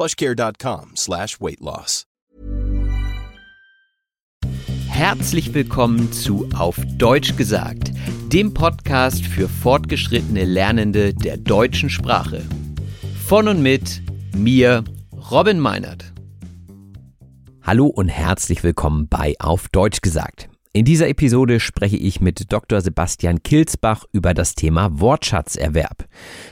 plushcare.com slash weight loss. Herzlich willkommen zu Auf Deutsch gesagt, dem Podcast für fortgeschrittene Lernende der deutschen Sprache. Von und mit mir, Robin Meinert. Hallo und herzlich willkommen bei Auf Deutsch gesagt. In dieser Episode spreche ich mit Dr. Sebastian Kilsbach über das Thema Wortschatzerwerb.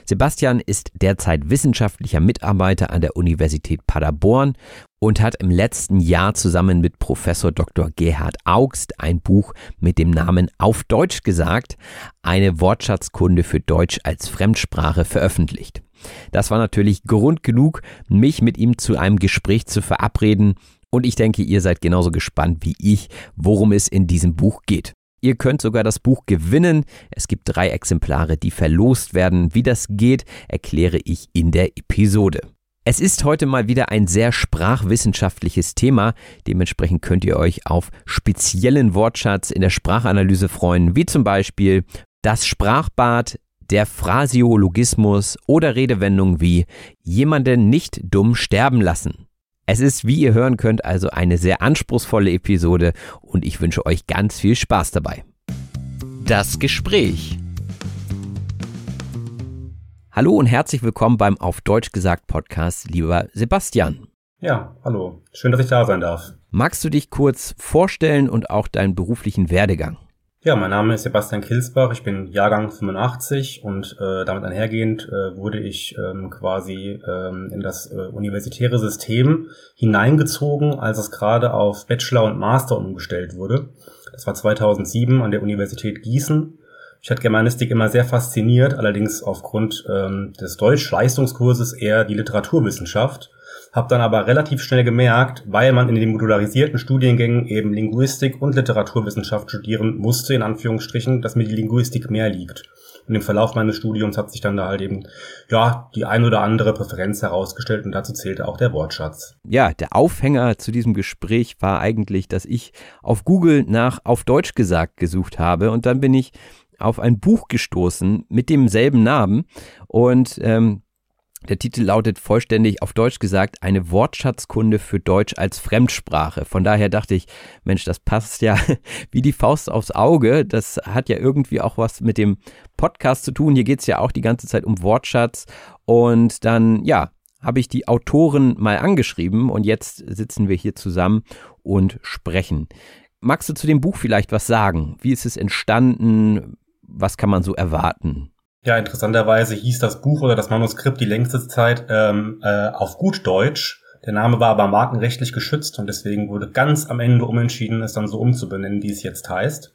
Sebastian ist derzeit wissenschaftlicher Mitarbeiter an der Universität Paderborn und hat im letzten Jahr zusammen mit Professor Dr. Gerhard Augst ein Buch mit dem Namen Auf Deutsch gesagt, eine Wortschatzkunde für Deutsch als Fremdsprache veröffentlicht. Das war natürlich Grund genug, mich mit ihm zu einem Gespräch zu verabreden und ich denke, ihr seid genauso gespannt wie ich, worum es in diesem Buch geht. Ihr könnt sogar das Buch gewinnen. Es gibt drei Exemplare, die verlost werden. Wie das geht, erkläre ich in der Episode. Es ist heute mal wieder ein sehr sprachwissenschaftliches Thema. Dementsprechend könnt ihr euch auf speziellen Wortschatz in der Sprachanalyse freuen, wie zum Beispiel das Sprachbad, der Phrasiologismus oder Redewendungen wie jemanden nicht dumm sterben lassen. Es ist, wie ihr hören könnt, also eine sehr anspruchsvolle Episode und ich wünsche euch ganz viel Spaß dabei. Das Gespräch. Hallo und herzlich willkommen beim Auf Deutsch gesagt Podcast, lieber Sebastian. Ja, hallo. Schön, dass ich da sein darf. Magst du dich kurz vorstellen und auch deinen beruflichen Werdegang? Ja, mein Name ist Sebastian Kilsbach, ich bin Jahrgang 85 und äh, damit einhergehend äh, wurde ich ähm, quasi ähm, in das äh, universitäre System hineingezogen, als es gerade auf Bachelor und Master umgestellt wurde. Das war 2007 an der Universität Gießen. Ich hat Germanistik immer sehr fasziniert, allerdings aufgrund ähm, des Deutsch-Leistungskurses eher die Literaturwissenschaft habe dann aber relativ schnell gemerkt, weil man in den modularisierten Studiengängen eben Linguistik und Literaturwissenschaft studieren musste, in Anführungsstrichen, dass mir die Linguistik mehr liegt. Und im Verlauf meines Studiums hat sich dann da halt eben, ja, die ein oder andere Präferenz herausgestellt und dazu zählte auch der Wortschatz. Ja, der Aufhänger zu diesem Gespräch war eigentlich, dass ich auf Google nach auf Deutsch gesagt gesucht habe und dann bin ich auf ein Buch gestoßen mit demselben Namen und ähm, der Titel lautet vollständig auf Deutsch gesagt eine Wortschatzkunde für Deutsch als Fremdsprache. Von daher dachte ich, Mensch, das passt ja wie die Faust aufs Auge. Das hat ja irgendwie auch was mit dem Podcast zu tun. Hier geht es ja auch die ganze Zeit um Wortschatz. Und dann, ja, habe ich die Autoren mal angeschrieben und jetzt sitzen wir hier zusammen und sprechen. Magst du zu dem Buch vielleicht was sagen? Wie ist es entstanden? Was kann man so erwarten? Ja, interessanterweise hieß das Buch oder das Manuskript die längste Zeit ähm, äh, auf gut Deutsch. Der Name war aber markenrechtlich geschützt und deswegen wurde ganz am Ende umentschieden, es dann so umzubenennen, wie es jetzt heißt.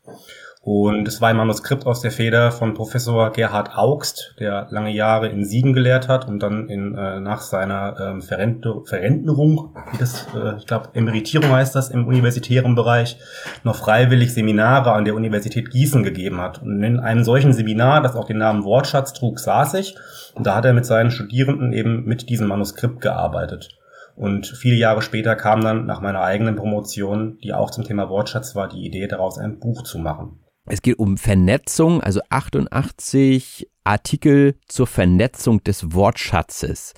Und es war ein Manuskript aus der Feder von Professor Gerhard Augst, der lange Jahre in Siegen gelehrt hat und dann in, äh, nach seiner ähm, Verrente, Verrentnerung, wie das, äh, ich glaube, Emeritierung heißt das im universitären Bereich, noch freiwillig Seminare an der Universität Gießen gegeben hat. Und in einem solchen Seminar, das auch den Namen Wortschatz trug, saß ich und da hat er mit seinen Studierenden eben mit diesem Manuskript gearbeitet. Und viele Jahre später kam dann nach meiner eigenen Promotion, die auch zum Thema Wortschatz war, die Idee daraus ein Buch zu machen. Es geht um Vernetzung, also 88 Artikel zur Vernetzung des Wortschatzes.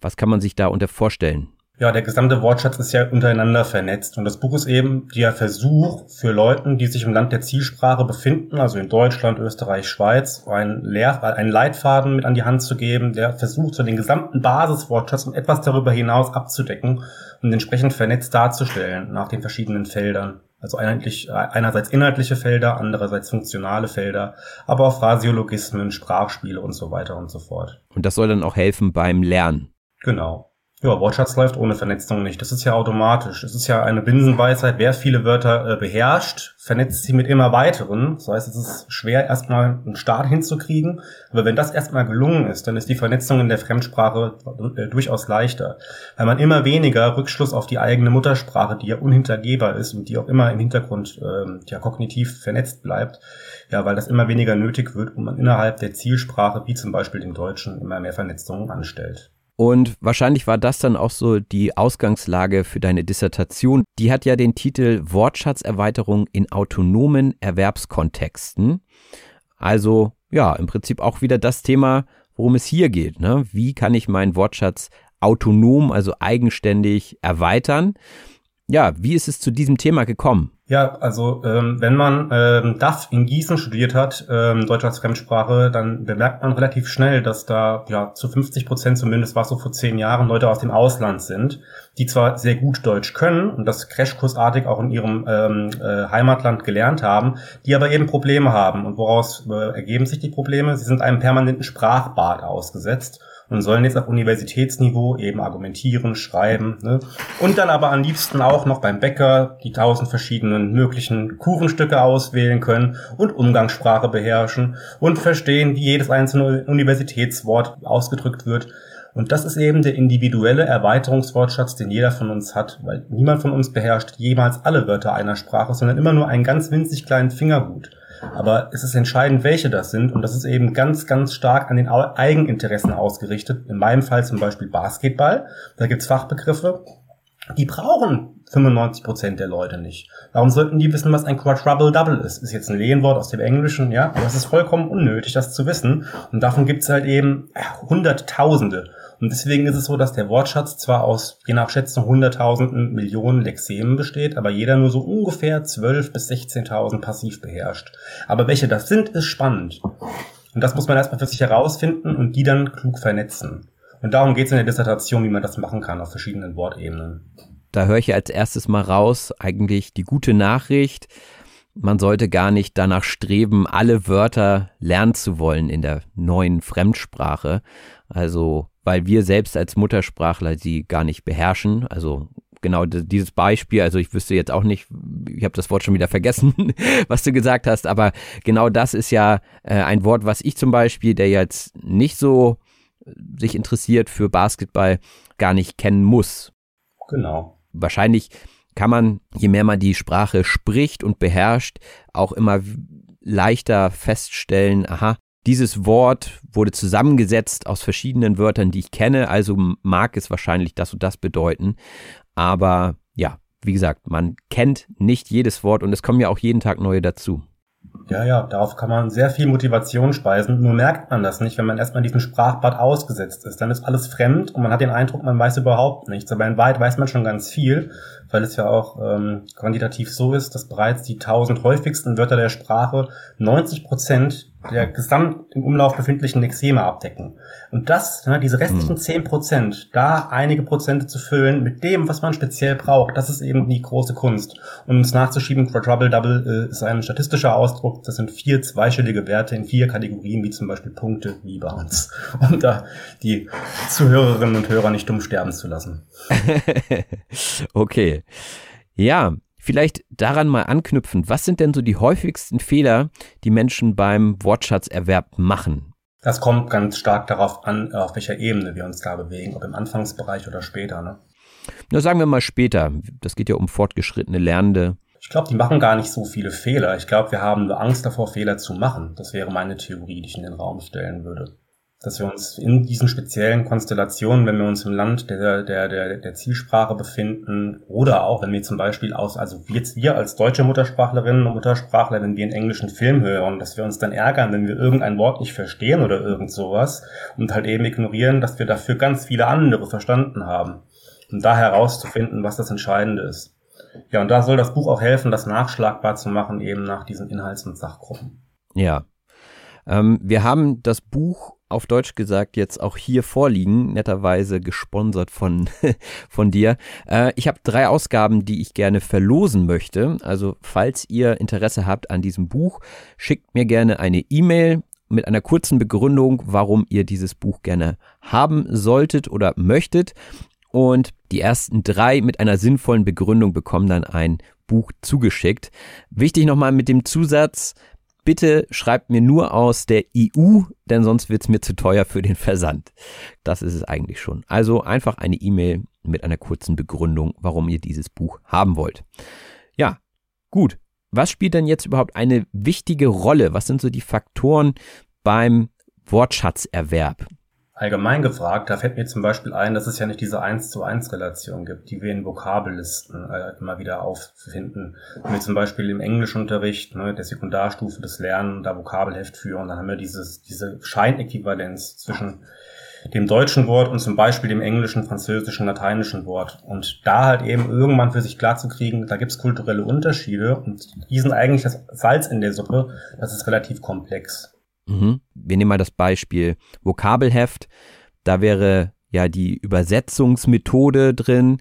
Was kann man sich da unter vorstellen? Ja, der gesamte Wortschatz ist ja untereinander vernetzt. Und das Buch ist eben der Versuch für Leute, die sich im Land der Zielsprache befinden, also in Deutschland, Österreich, Schweiz, einen, Lehr einen Leitfaden mit an die Hand zu geben, der versucht, so den gesamten Basiswortschatz und etwas darüber hinaus abzudecken und entsprechend vernetzt darzustellen nach den verschiedenen Feldern. Also einheitlich, einerseits inhaltliche Felder, andererseits funktionale Felder, aber auch Phrasiologismen, Sprachspiele und so weiter und so fort. Und das soll dann auch helfen beim Lernen. Genau. Ja, Wortschatz läuft ohne Vernetzung nicht. Das ist ja automatisch. Es ist ja eine Binsenweisheit. Wer viele Wörter äh, beherrscht, vernetzt sie mit immer weiteren. Das heißt, es ist schwer, erstmal einen Start hinzukriegen. Aber wenn das erstmal gelungen ist, dann ist die Vernetzung in der Fremdsprache äh, durchaus leichter. Weil man immer weniger Rückschluss auf die eigene Muttersprache, die ja unhintergehbar ist und die auch immer im Hintergrund äh, ja kognitiv vernetzt bleibt. Ja, weil das immer weniger nötig wird und man innerhalb der Zielsprache, wie zum Beispiel dem Deutschen, immer mehr Vernetzungen anstellt. Und wahrscheinlich war das dann auch so die Ausgangslage für deine Dissertation. Die hat ja den Titel Wortschatzerweiterung in autonomen Erwerbskontexten. Also ja, im Prinzip auch wieder das Thema, worum es hier geht. Ne? Wie kann ich meinen Wortschatz autonom, also eigenständig erweitern? Ja, wie ist es zu diesem Thema gekommen? Ja, also ähm, wenn man ähm, DAF in Gießen studiert hat, ähm, Deutsch als Fremdsprache, dann bemerkt man relativ schnell, dass da ja zu 50 Prozent zumindest war so vor zehn Jahren Leute aus dem Ausland sind, die zwar sehr gut Deutsch können und das Crashkursartig auch in ihrem ähm, äh, Heimatland gelernt haben, die aber eben Probleme haben. Und woraus äh, ergeben sich die Probleme? Sie sind einem permanenten Sprachbad ausgesetzt und sollen jetzt auf Universitätsniveau eben argumentieren, schreiben ne? und dann aber am liebsten auch noch beim Bäcker die tausend verschiedenen möglichen Kuchenstücke auswählen können und Umgangssprache beherrschen und verstehen, wie jedes einzelne Universitätswort ausgedrückt wird. Und das ist eben der individuelle Erweiterungswortschatz, den jeder von uns hat, weil niemand von uns beherrscht jemals alle Wörter einer Sprache, sondern immer nur einen ganz winzig kleinen Fingerhut. Aber es ist entscheidend, welche das sind. Und das ist eben ganz, ganz stark an den Eigeninteressen ausgerichtet. In meinem Fall zum Beispiel Basketball. Da gibt's Fachbegriffe. Die brauchen 95% der Leute nicht. Warum sollten die wissen, was ein Quadruple Double ist? Ist jetzt ein Lehnwort aus dem Englischen, ja, aber es ist vollkommen unnötig, das zu wissen. Und davon gibt's halt eben Hunderttausende. Und deswegen ist es so, dass der Wortschatz zwar aus je nach Schätzung hunderttausenden Millionen Lexemen besteht, aber jeder nur so ungefähr 12.000 bis 16.000 passiv beherrscht. Aber welche das sind, ist spannend. Und das muss man erstmal für sich herausfinden und die dann klug vernetzen. Und darum geht es in der Dissertation, wie man das machen kann auf verschiedenen Wortebenen. Da höre ich als erstes mal raus, eigentlich die gute Nachricht. Man sollte gar nicht danach streben, alle Wörter lernen zu wollen in der neuen Fremdsprache. Also weil wir selbst als Muttersprachler sie gar nicht beherrschen. Also genau dieses Beispiel, also ich wüsste jetzt auch nicht, ich habe das Wort schon wieder vergessen, was du gesagt hast, aber genau das ist ja äh, ein Wort, was ich zum Beispiel, der jetzt nicht so sich interessiert für Basketball, gar nicht kennen muss. Genau. Wahrscheinlich kann man, je mehr man die Sprache spricht und beherrscht, auch immer leichter feststellen, aha, dieses Wort wurde zusammengesetzt aus verschiedenen Wörtern, die ich kenne, also mag es wahrscheinlich das und das bedeuten. Aber ja, wie gesagt, man kennt nicht jedes Wort und es kommen ja auch jeden Tag neue dazu. Ja, ja, darauf kann man sehr viel Motivation speisen. Nur merkt man das nicht, wenn man erstmal diesem Sprachbad ausgesetzt ist. Dann ist alles fremd und man hat den Eindruck, man weiß überhaupt nichts. Aber in Wahrheit weiß man schon ganz viel, weil es ja auch ähm, quantitativ so ist, dass bereits die tausend häufigsten Wörter der Sprache 90 Prozent der gesamt im Umlauf befindlichen Lexeme abdecken. Und das, ne, diese restlichen hm. zehn Prozent, da einige Prozente zu füllen mit dem, was man speziell braucht, das ist eben die große Kunst. Und uns nachzuschieben, Quadruple Double äh, ist ein statistischer Ausdruck, das sind vier zweistellige Werte in vier Kategorien, wie zum Beispiel Punkte, wie bei uns, um da die Zuhörerinnen und Hörer nicht dumm sterben zu lassen. okay. Ja, Vielleicht daran mal anknüpfen, was sind denn so die häufigsten Fehler, die Menschen beim Wortschatzerwerb machen? Das kommt ganz stark darauf an, auf welcher Ebene wir uns da bewegen, ob im Anfangsbereich oder später. Ne? Na, sagen wir mal später. Das geht ja um fortgeschrittene Lernende. Ich glaube, die machen gar nicht so viele Fehler. Ich glaube, wir haben nur Angst davor, Fehler zu machen. Das wäre meine Theorie, die ich in den Raum stellen würde. Dass wir uns in diesen speziellen Konstellationen, wenn wir uns im Land der, der, der, der Zielsprache befinden oder auch wenn wir zum Beispiel aus, also jetzt wir als deutsche Muttersprachlerinnen und Muttersprachler, wenn wir einen englischen Film hören, dass wir uns dann ärgern, wenn wir irgendein Wort nicht verstehen oder irgend sowas und halt eben ignorieren, dass wir dafür ganz viele andere verstanden haben. Um da herauszufinden, was das Entscheidende ist. Ja, und da soll das Buch auch helfen, das nachschlagbar zu machen, eben nach diesen Inhalts- und Sachgruppen. Ja. Ähm, wir haben das Buch auf Deutsch gesagt jetzt auch hier vorliegen, netterweise gesponsert von, von dir. Äh, ich habe drei Ausgaben, die ich gerne verlosen möchte. Also falls ihr Interesse habt an diesem Buch, schickt mir gerne eine E-Mail mit einer kurzen Begründung, warum ihr dieses Buch gerne haben solltet oder möchtet. Und die ersten drei mit einer sinnvollen Begründung bekommen dann ein Buch zugeschickt. Wichtig nochmal mit dem Zusatz, bitte schreibt mir nur aus der EU, denn sonst wird es mir zu teuer für den Versand. Das ist es eigentlich schon. Also einfach eine E-Mail mit einer kurzen Begründung, warum ihr dieses Buch haben wollt. Ja, gut. Was spielt denn jetzt überhaupt eine wichtige Rolle? Was sind so die Faktoren beim Wortschatzerwerb? Allgemein gefragt, da fällt mir zum Beispiel ein, dass es ja nicht diese 1 zu 1 Relation gibt, die wir in Vokabellisten äh, immer wieder auffinden. Wenn wir zum Beispiel im Englischunterricht, ne, der Sekundarstufe des Lernen, da Vokabelheft führen, dann haben wir dieses, diese Scheinäquivalenz zwischen dem deutschen Wort und zum Beispiel dem englischen, französischen, lateinischen Wort. Und da halt eben irgendwann für sich klar zu kriegen, da gibt's kulturelle Unterschiede und die sind eigentlich das Salz in der Suppe, das ist relativ komplex. Mhm. Wir nehmen mal das Beispiel Vokabelheft. Da wäre ja die Übersetzungsmethode drin.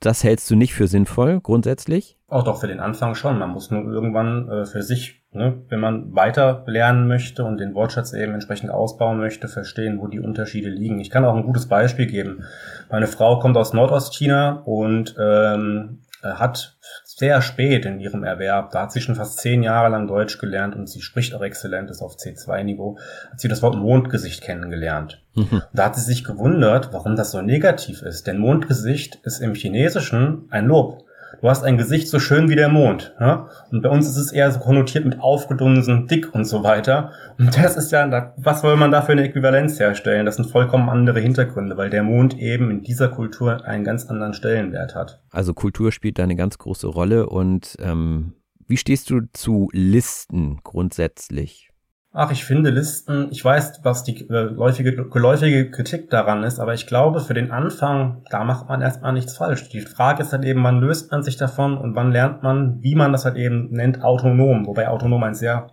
Das hältst du nicht für sinnvoll, grundsätzlich? Auch doch für den Anfang schon. Man muss nur irgendwann äh, für sich, ne, wenn man weiter lernen möchte und den Wortschatz eben entsprechend ausbauen möchte, verstehen, wo die Unterschiede liegen. Ich kann auch ein gutes Beispiel geben. Meine Frau kommt aus Nordostchina und ähm, hat sehr spät in ihrem Erwerb, da hat sie schon fast zehn Jahre lang Deutsch gelernt und sie spricht auch exzellent, ist auf C2-Niveau, hat sie das Wort Mondgesicht kennengelernt. Mhm. Da hat sie sich gewundert, warum das so negativ ist, denn Mondgesicht ist im Chinesischen ein Lob du hast ein Gesicht so schön wie der Mond. Ja? Und bei uns ist es eher so konnotiert mit aufgedunsen, dick und so weiter. Und das ist ja, was soll man da für eine Äquivalenz herstellen? Das sind vollkommen andere Hintergründe, weil der Mond eben in dieser Kultur einen ganz anderen Stellenwert hat. Also Kultur spielt da eine ganz große Rolle und ähm, wie stehst du zu Listen grundsätzlich? Ach, ich finde Listen, ich weiß, was die äh, läufige, geläufige Kritik daran ist, aber ich glaube, für den Anfang, da macht man erstmal nichts falsch. Die Frage ist halt eben, wann löst man sich davon und wann lernt man, wie man das halt eben nennt, autonom, wobei autonom ein sehr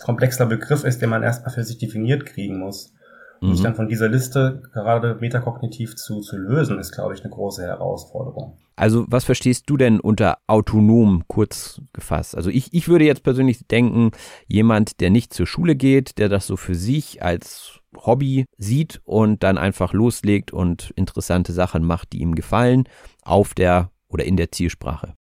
komplexer Begriff ist, den man erstmal für sich definiert kriegen muss. Mhm. Sich dann von dieser Liste gerade metakognitiv zu, zu lösen, ist, glaube ich, eine große Herausforderung. Also was verstehst du denn unter autonom kurz gefasst? Also ich, ich würde jetzt persönlich denken, jemand, der nicht zur Schule geht, der das so für sich als Hobby sieht und dann einfach loslegt und interessante Sachen macht, die ihm gefallen, auf der oder in der Zielsprache.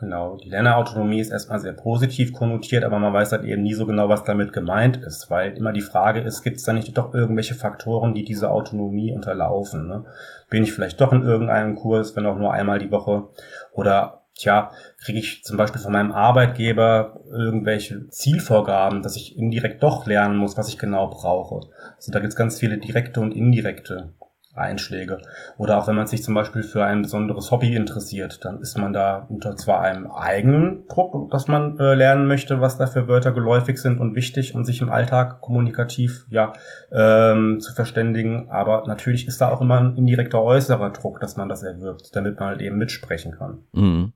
Genau, die Lernerautonomie ist erstmal sehr positiv konnotiert, aber man weiß halt eben nie so genau, was damit gemeint ist, weil immer die Frage ist, gibt es da nicht doch irgendwelche Faktoren, die diese Autonomie unterlaufen? Ne? Bin ich vielleicht doch in irgendeinem Kurs, wenn auch nur einmal die Woche? Oder tja, kriege ich zum Beispiel von meinem Arbeitgeber irgendwelche Zielvorgaben, dass ich indirekt doch lernen muss, was ich genau brauche? Also da gibt es ganz viele direkte und indirekte Einschläge. Oder auch wenn man sich zum Beispiel für ein besonderes Hobby interessiert, dann ist man da unter zwar einem eigenen Druck, dass man äh, lernen möchte, was da für Wörter geläufig sind und wichtig, um sich im Alltag kommunikativ ja ähm, zu verständigen, aber natürlich ist da auch immer ein indirekter äußerer Druck, dass man das erwirbt, damit man halt eben mitsprechen kann. Mhm.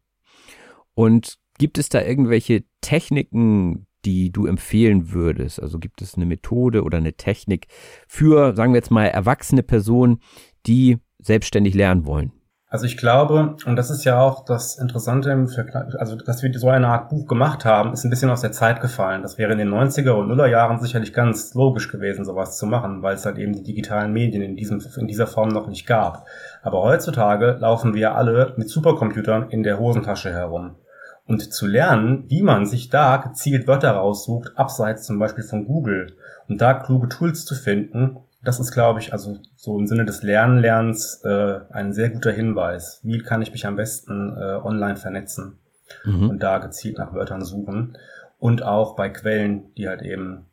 Und gibt es da irgendwelche Techniken, die du empfehlen würdest? Also gibt es eine Methode oder eine Technik für, sagen wir jetzt mal, erwachsene Personen, die selbstständig lernen wollen? Also ich glaube, und das ist ja auch das Interessante im also dass wir so eine Art Buch gemacht haben, ist ein bisschen aus der Zeit gefallen. Das wäre in den 90er und Nuller Jahren sicherlich ganz logisch gewesen, sowas zu machen, weil es halt eben die digitalen Medien in, diesem, in dieser Form noch nicht gab. Aber heutzutage laufen wir alle mit Supercomputern in der Hosentasche herum und zu lernen, wie man sich da gezielt Wörter raussucht, abseits zum Beispiel von Google und da kluge Tools zu finden, das ist, glaube ich, also so im Sinne des Lernlernens äh, ein sehr guter Hinweis. Wie kann ich mich am besten äh, online vernetzen mhm. und da gezielt nach Wörtern suchen und auch bei Quellen, die halt eben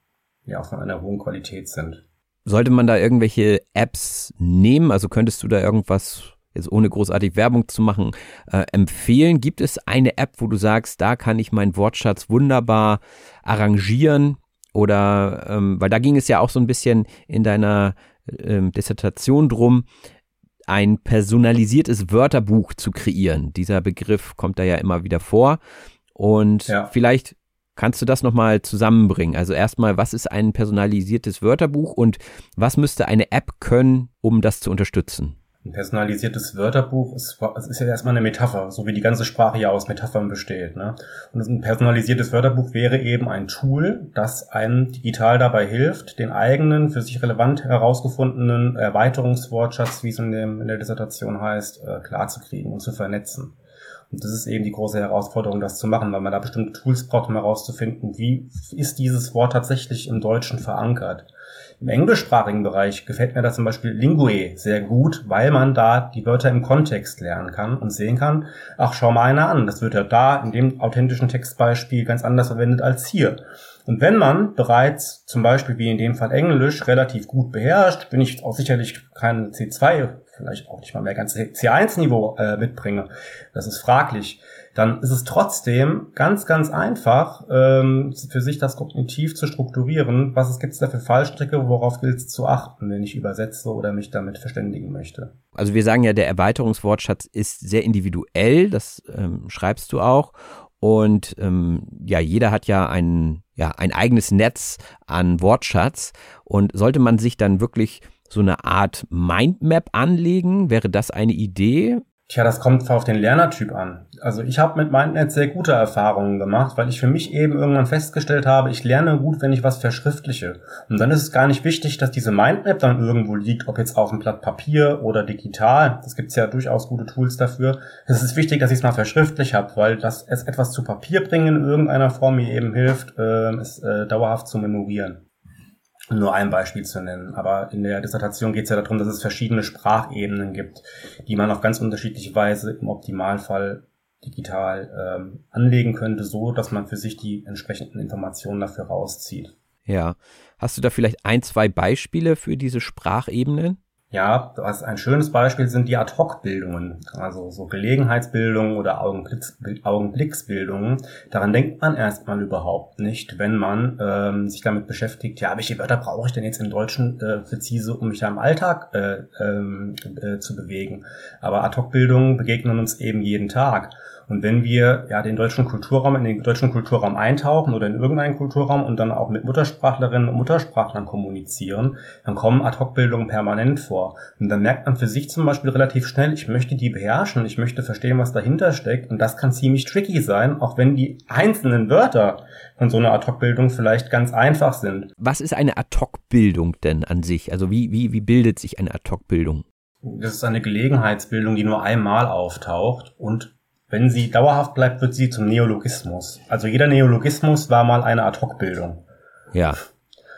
ja von einer hohen Qualität sind. Sollte man da irgendwelche Apps nehmen? Also könntest du da irgendwas, jetzt ohne großartig Werbung zu machen, äh, empfehlen? Gibt es eine App, wo du sagst, da kann ich meinen Wortschatz wunderbar arrangieren? Oder, ähm, weil da ging es ja auch so ein bisschen in deiner ähm, Dissertation drum, ein personalisiertes Wörterbuch zu kreieren. Dieser Begriff kommt da ja immer wieder vor. Und ja. vielleicht kannst du das nochmal zusammenbringen. Also erstmal, was ist ein personalisiertes Wörterbuch und was müsste eine App können, um das zu unterstützen? Ein personalisiertes Wörterbuch ist, ist ja erstmal eine Metapher, so wie die ganze Sprache ja aus Metaphern besteht. Ne? Und ein personalisiertes Wörterbuch wäre eben ein Tool, das einem digital dabei hilft, den eigenen, für sich relevant herausgefundenen Erweiterungswortschatz, wie es in, dem, in der Dissertation heißt, äh, klarzukriegen und zu vernetzen. Und das ist eben die große Herausforderung, das zu machen, weil man da bestimmte Tools braucht, um herauszufinden, wie ist dieses Wort tatsächlich im Deutschen verankert. Im englischsprachigen Bereich gefällt mir da zum Beispiel Lingue sehr gut, weil man da die Wörter im Kontext lernen kann und sehen kann, ach, schau mal einer an, das wird ja da in dem authentischen Textbeispiel ganz anders verwendet als hier. Und wenn man bereits zum Beispiel wie in dem Fall Englisch relativ gut beherrscht, bin ich auch sicherlich kein C2, vielleicht auch nicht mal mehr ganz C1-Niveau äh, mitbringe, das ist fraglich, dann ist es trotzdem ganz, ganz einfach, ähm, für sich das kognitiv zu strukturieren. Was gibt es da für Fallstricke, worauf gilt es zu achten, wenn ich übersetze oder mich damit verständigen möchte? Also wir sagen ja, der Erweiterungswortschatz ist sehr individuell, das ähm, schreibst du auch. Und ähm, ja, jeder hat ja ein, ja ein eigenes Netz an Wortschatz. Und sollte man sich dann wirklich so eine Art Mindmap anlegen, wäre das eine Idee? Tja, das kommt auf den Lernertyp an. Also ich habe mit MindNet sehr gute Erfahrungen gemacht, weil ich für mich eben irgendwann festgestellt habe, ich lerne gut, wenn ich was verschriftliche. Und dann ist es gar nicht wichtig, dass diese Mindmap dann irgendwo liegt, ob jetzt auf einem Blatt Papier oder digital. Das gibt's ja durchaus gute Tools dafür. Es ist wichtig, dass ich es mal verschriftlich habe, weil das es etwas zu Papier bringen in irgendeiner Form mir eben hilft, äh, es äh, dauerhaft zu memorieren nur ein Beispiel zu nennen. Aber in der Dissertation geht es ja darum, dass es verschiedene Sprachebenen gibt, die man auf ganz unterschiedliche Weise im Optimalfall digital ähm, anlegen könnte, so dass man für sich die entsprechenden Informationen dafür rauszieht. Ja. Hast du da vielleicht ein, zwei Beispiele für diese Sprachebenen? Ja, was ein schönes Beispiel sind die Ad-Hoc-Bildungen, also so Gelegenheitsbildungen oder Augenblicks, Augenblicksbildungen. Daran denkt man erstmal überhaupt nicht, wenn man ähm, sich damit beschäftigt, ja, welche Wörter brauche ich denn jetzt im Deutschen äh, präzise, um mich da im Alltag äh, ähm, äh, zu bewegen. Aber Ad-Hoc-Bildungen begegnen uns eben jeden Tag. Und wenn wir ja den deutschen Kulturraum in den deutschen Kulturraum eintauchen oder in irgendeinen Kulturraum und dann auch mit Muttersprachlerinnen und Muttersprachlern kommunizieren, dann kommen Ad-Hoc-Bildungen permanent vor. Und dann merkt man für sich zum Beispiel relativ schnell, ich möchte die beherrschen, ich möchte verstehen, was dahinter steckt. Und das kann ziemlich tricky sein, auch wenn die einzelnen Wörter von so einer Ad-Hoc-Bildung vielleicht ganz einfach sind. Was ist eine Ad-Hoc-Bildung denn an sich? Also wie, wie, wie bildet sich eine Ad-Hoc-Bildung? Das ist eine Gelegenheitsbildung, die nur einmal auftaucht und wenn sie dauerhaft bleibt, wird sie zum Neologismus. Also jeder Neologismus war mal eine Ad-Hoc-Bildung. Ja.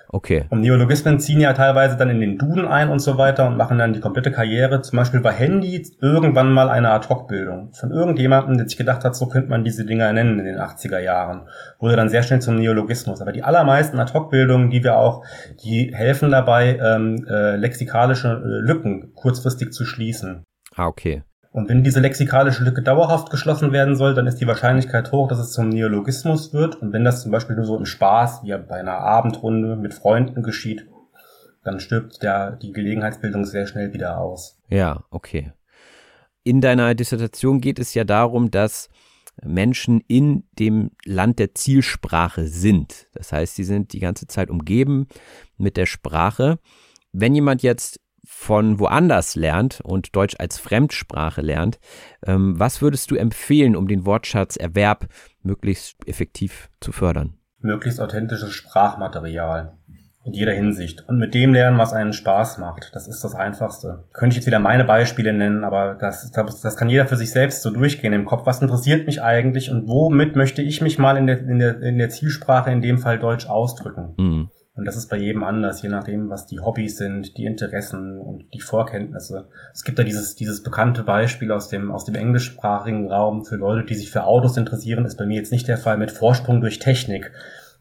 Okay. Und Neologismen ziehen ja teilweise dann in den Duden ein und so weiter und machen dann die komplette Karriere. Zum Beispiel war Handy irgendwann mal eine Ad-Hoc-Bildung. Von irgendjemandem, der sich gedacht hat, so könnte man diese Dinger nennen in den 80er Jahren. Wurde dann sehr schnell zum Neologismus. Aber die allermeisten Ad-Hoc-Bildungen, die wir auch, die helfen dabei, ähm, äh, lexikalische äh, Lücken kurzfristig zu schließen. Ah, okay. Und wenn diese lexikalische Lücke dauerhaft geschlossen werden soll, dann ist die Wahrscheinlichkeit hoch, dass es zum Neologismus wird. Und wenn das zum Beispiel nur so im Spaß, wie bei einer Abendrunde mit Freunden geschieht, dann stirbt der, die Gelegenheitsbildung sehr schnell wieder aus. Ja, okay. In deiner Dissertation geht es ja darum, dass Menschen in dem Land der Zielsprache sind. Das heißt, sie sind die ganze Zeit umgeben mit der Sprache. Wenn jemand jetzt von woanders lernt und Deutsch als Fremdsprache lernt, ähm, was würdest du empfehlen, um den Wortschatzerwerb möglichst effektiv zu fördern? Möglichst authentisches Sprachmaterial. In jeder Hinsicht. Und mit dem lernen, was einen Spaß macht. Das ist das Einfachste. Könnte ich jetzt wieder meine Beispiele nennen, aber das, das, das kann jeder für sich selbst so durchgehen im Kopf. Was interessiert mich eigentlich und womit möchte ich mich mal in der, in der, in der Zielsprache, in dem Fall Deutsch, ausdrücken? Mhm. Und das ist bei jedem anders, je nachdem, was die Hobbys sind, die Interessen und die Vorkenntnisse. Es gibt da dieses, dieses bekannte Beispiel aus dem, aus dem englischsprachigen Raum für Leute, die sich für Autos interessieren, ist bei mir jetzt nicht der Fall mit Vorsprung durch Technik.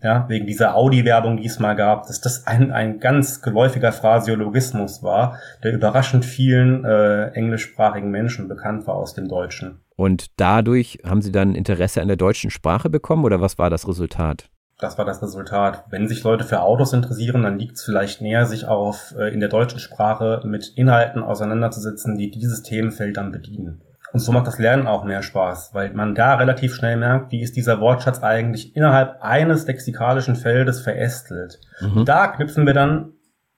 ja, wegen dieser Audi-Werbung, die es mal gab, dass das ein, ein ganz geläufiger Phrasiologismus war, der überraschend vielen äh, englischsprachigen Menschen bekannt war aus dem Deutschen. Und dadurch haben Sie dann Interesse an der deutschen Sprache bekommen oder was war das Resultat? Das war das Resultat. Wenn sich Leute für Autos interessieren, dann liegt es vielleicht näher, sich auch auf, äh, in der deutschen Sprache mit Inhalten auseinanderzusetzen, die dieses Themenfeld dann bedienen. Und so macht das Lernen auch mehr Spaß, weil man da relativ schnell merkt, wie ist dieser Wortschatz eigentlich innerhalb eines lexikalischen Feldes verästelt. Mhm. Da knüpfen wir dann,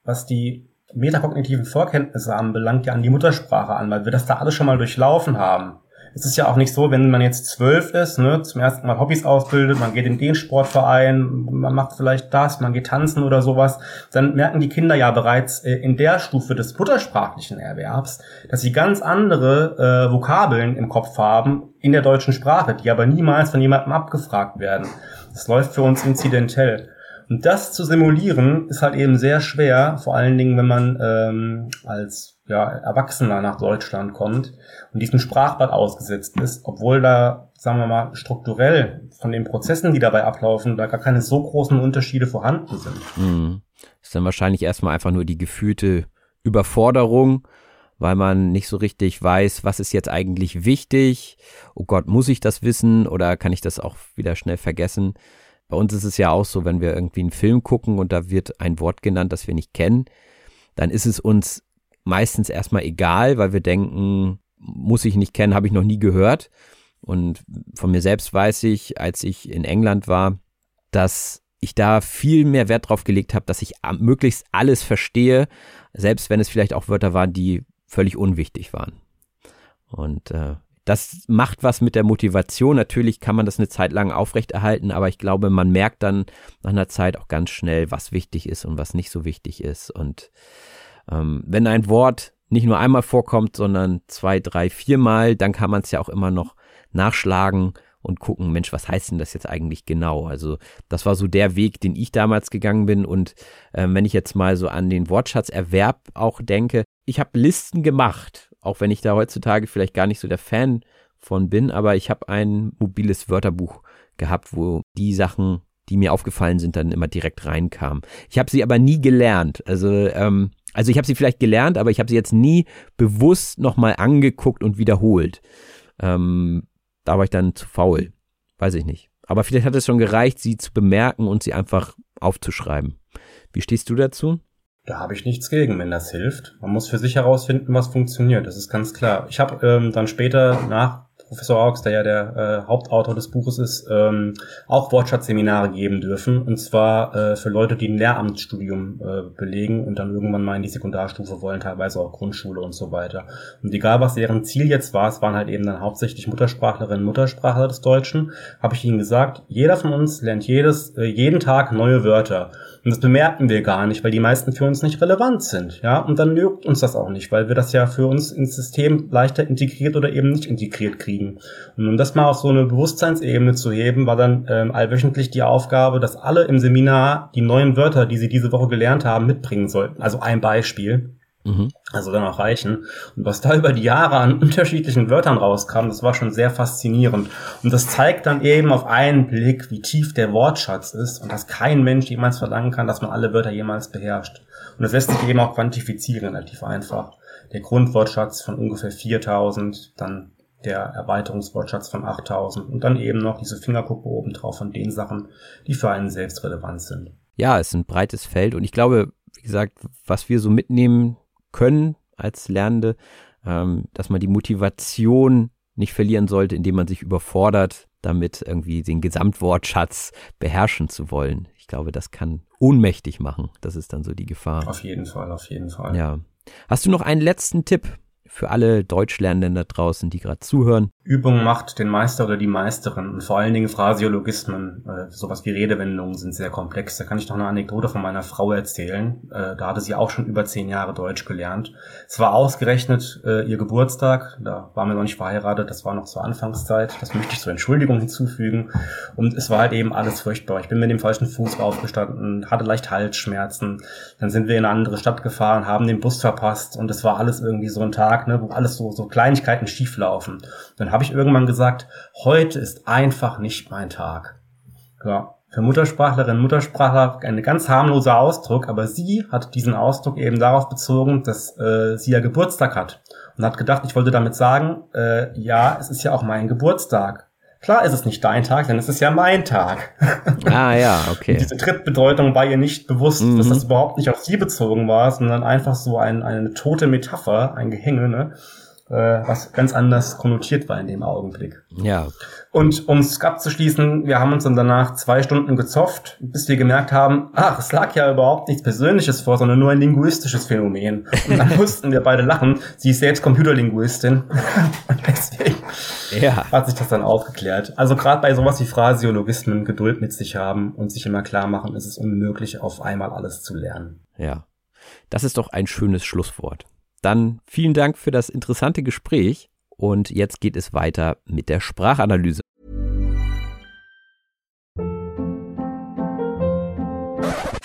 was die metakognitiven Vorkenntnisse anbelangt, ja an die Muttersprache an, weil wir das da alles schon mal durchlaufen haben es ist ja auch nicht so, wenn man jetzt zwölf ist, ne, zum ersten Mal Hobbys ausbildet, man geht in den Sportverein, man macht vielleicht das, man geht tanzen oder sowas, dann merken die Kinder ja bereits äh, in der Stufe des muttersprachlichen Erwerbs, dass sie ganz andere äh, Vokabeln im Kopf haben in der deutschen Sprache, die aber niemals von jemandem abgefragt werden. Das läuft für uns inzidentell. Und das zu simulieren ist halt eben sehr schwer, vor allen Dingen, wenn man ähm, als ja, Erwachsener nach Deutschland kommt und diesem Sprachbad ausgesetzt ist, obwohl da, sagen wir mal, strukturell von den Prozessen, die dabei ablaufen, da gar keine so großen Unterschiede vorhanden sind. Mhm. Ist dann wahrscheinlich erstmal einfach nur die gefühlte Überforderung, weil man nicht so richtig weiß, was ist jetzt eigentlich wichtig. Oh Gott, muss ich das wissen oder kann ich das auch wieder schnell vergessen? Bei uns ist es ja auch so, wenn wir irgendwie einen Film gucken und da wird ein Wort genannt, das wir nicht kennen, dann ist es uns meistens erstmal egal, weil wir denken, muss ich nicht kennen, habe ich noch nie gehört. Und von mir selbst weiß ich, als ich in England war, dass ich da viel mehr Wert drauf gelegt habe, dass ich möglichst alles verstehe, selbst wenn es vielleicht auch Wörter waren, die völlig unwichtig waren. Und äh, das macht was mit der Motivation. Natürlich kann man das eine Zeit lang aufrechterhalten, aber ich glaube, man merkt dann nach einer Zeit auch ganz schnell, was wichtig ist und was nicht so wichtig ist. Und ähm, wenn ein Wort nicht nur einmal vorkommt, sondern zwei, drei, viermal, dann kann man es ja auch immer noch nachschlagen und gucken, Mensch, was heißt denn das jetzt eigentlich genau? Also das war so der Weg, den ich damals gegangen bin. Und äh, wenn ich jetzt mal so an den Wortschatzerwerb auch denke, ich habe Listen gemacht, auch wenn ich da heutzutage vielleicht gar nicht so der Fan von bin, aber ich habe ein mobiles Wörterbuch gehabt, wo die Sachen, die mir aufgefallen sind, dann immer direkt reinkamen. Ich habe sie aber nie gelernt. Also ähm, also ich habe sie vielleicht gelernt, aber ich habe sie jetzt nie bewusst nochmal angeguckt und wiederholt. Ähm, da war ich dann zu faul. Weiß ich nicht. Aber vielleicht hat es schon gereicht, sie zu bemerken und sie einfach aufzuschreiben. Wie stehst du dazu? Da habe ich nichts gegen, wenn das hilft. Man muss für sich herausfinden, was funktioniert. Das ist ganz klar. Ich habe ähm, dann später nach Professor Augs, der ja der äh, Hauptautor des Buches ist, ähm, auch Wortschatzseminare geben dürfen. Und zwar äh, für Leute, die ein Lehramtsstudium äh, belegen und dann irgendwann mal in die Sekundarstufe wollen, teilweise auch Grundschule und so weiter. Und egal, was deren Ziel jetzt war, es waren halt eben dann hauptsächlich Muttersprachlerinnen Muttersprachler des Deutschen, habe ich ihnen gesagt, jeder von uns lernt jedes, äh, jeden Tag neue Wörter. Und das bemerken wir gar nicht, weil die meisten für uns nicht relevant sind. Ja, und dann juckt uns das auch nicht, weil wir das ja für uns ins System leichter integriert oder eben nicht integriert kriegen. Und um das mal auf so eine Bewusstseinsebene zu heben, war dann ähm, allwöchentlich die Aufgabe, dass alle im Seminar die neuen Wörter, die sie diese Woche gelernt haben, mitbringen sollten. Also ein Beispiel. Mhm. Also dann auch reichen. Und was da über die Jahre an unterschiedlichen Wörtern rauskam, das war schon sehr faszinierend. Und das zeigt dann eben auf einen Blick, wie tief der Wortschatz ist und dass kein Mensch jemals verlangen kann, dass man alle Wörter jemals beherrscht. Und das lässt sich eben auch quantifizieren, relativ einfach. Der Grundwortschatz von ungefähr 4000, dann der Erweiterungswortschatz von 8000 und dann eben noch diese Fingerkuppe obendrauf von den Sachen, die für einen selbst relevant sind. Ja, es ist ein breites Feld und ich glaube, wie gesagt, was wir so mitnehmen können als Lernende, ähm, dass man die Motivation nicht verlieren sollte, indem man sich überfordert, damit irgendwie den Gesamtwortschatz beherrschen zu wollen. Ich glaube, das kann ohnmächtig machen. Das ist dann so die Gefahr. Auf jeden Fall, auf jeden Fall. Ja. Hast du noch einen letzten Tipp für alle Deutschlernenden da draußen, die gerade zuhören. Übung macht den Meister oder die Meisterin und vor allen Dingen Phrasiologismen, äh, sowas wie Redewendungen sind sehr komplex. Da kann ich noch eine Anekdote von meiner Frau erzählen. Äh, da hatte sie auch schon über zehn Jahre Deutsch gelernt. Es war ausgerechnet äh, ihr Geburtstag, da waren wir noch nicht verheiratet, das war noch zur Anfangszeit. Das möchte ich zur Entschuldigung hinzufügen. Und es war halt eben alles furchtbar. Ich bin mit dem falschen Fuß aufgestanden, hatte leicht Halsschmerzen. Dann sind wir in eine andere Stadt gefahren, haben den Bus verpasst und es war alles irgendwie so ein Tag, ne, wo alles so, so Kleinigkeiten schief laufen. Dann habe ich irgendwann gesagt, heute ist einfach nicht mein Tag. Ja, für Muttersprachlerinnen und Muttersprachler ein ganz harmloser Ausdruck, aber sie hat diesen Ausdruck eben darauf bezogen, dass äh, sie ja Geburtstag hat und hat gedacht, ich wollte damit sagen, äh, ja, es ist ja auch mein Geburtstag. Klar ist es nicht dein Tag, denn es ist ja mein Tag. Ah ja, okay. Und diese Drittbedeutung war ihr nicht bewusst, mhm. dass das überhaupt nicht auf sie bezogen war, sondern einfach so ein, eine tote Metapher, ein Gehänge, ne? äh, was ganz anders konnotiert war in dem Augenblick. Ja. Und um es abzuschließen, wir haben uns dann danach zwei Stunden gezofft, bis wir gemerkt haben, ach, es lag ja überhaupt nichts Persönliches vor, sondern nur ein linguistisches Phänomen. Und dann mussten wir beide lachen. Sie ist selbst Computerlinguistin. Und deswegen ja. hat sich das dann aufgeklärt. Also gerade bei sowas wie Phrasiologismen Geduld mit sich haben und sich immer klar machen, ist es unmöglich, auf einmal alles zu lernen. Ja. Das ist doch ein schönes Schlusswort. Dann vielen Dank für das interessante Gespräch und jetzt geht es weiter mit der Sprachanalyse.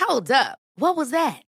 Hold up. What was that?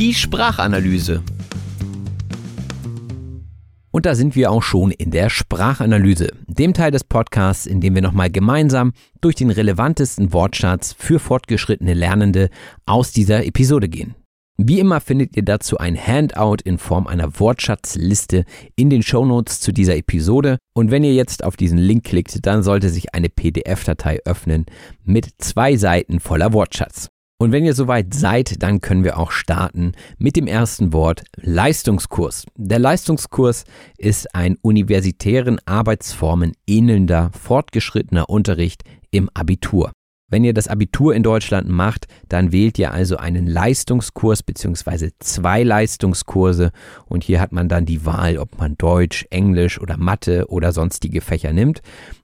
Die Sprachanalyse. Und da sind wir auch schon in der Sprachanalyse, dem Teil des Podcasts, in dem wir nochmal gemeinsam durch den relevantesten Wortschatz für fortgeschrittene Lernende aus dieser Episode gehen. Wie immer findet ihr dazu ein Handout in Form einer Wortschatzliste in den Shownotes zu dieser Episode. Und wenn ihr jetzt auf diesen Link klickt, dann sollte sich eine PDF-Datei öffnen mit zwei Seiten voller Wortschatz. Und wenn ihr soweit seid, dann können wir auch starten mit dem ersten Wort Leistungskurs. Der Leistungskurs ist ein universitären Arbeitsformen ähnelnder fortgeschrittener Unterricht im Abitur. Wenn ihr das Abitur in Deutschland macht, dann wählt ihr also einen Leistungskurs bzw. zwei Leistungskurse und hier hat man dann die Wahl, ob man Deutsch, Englisch oder Mathe oder sonstige Fächer nimmt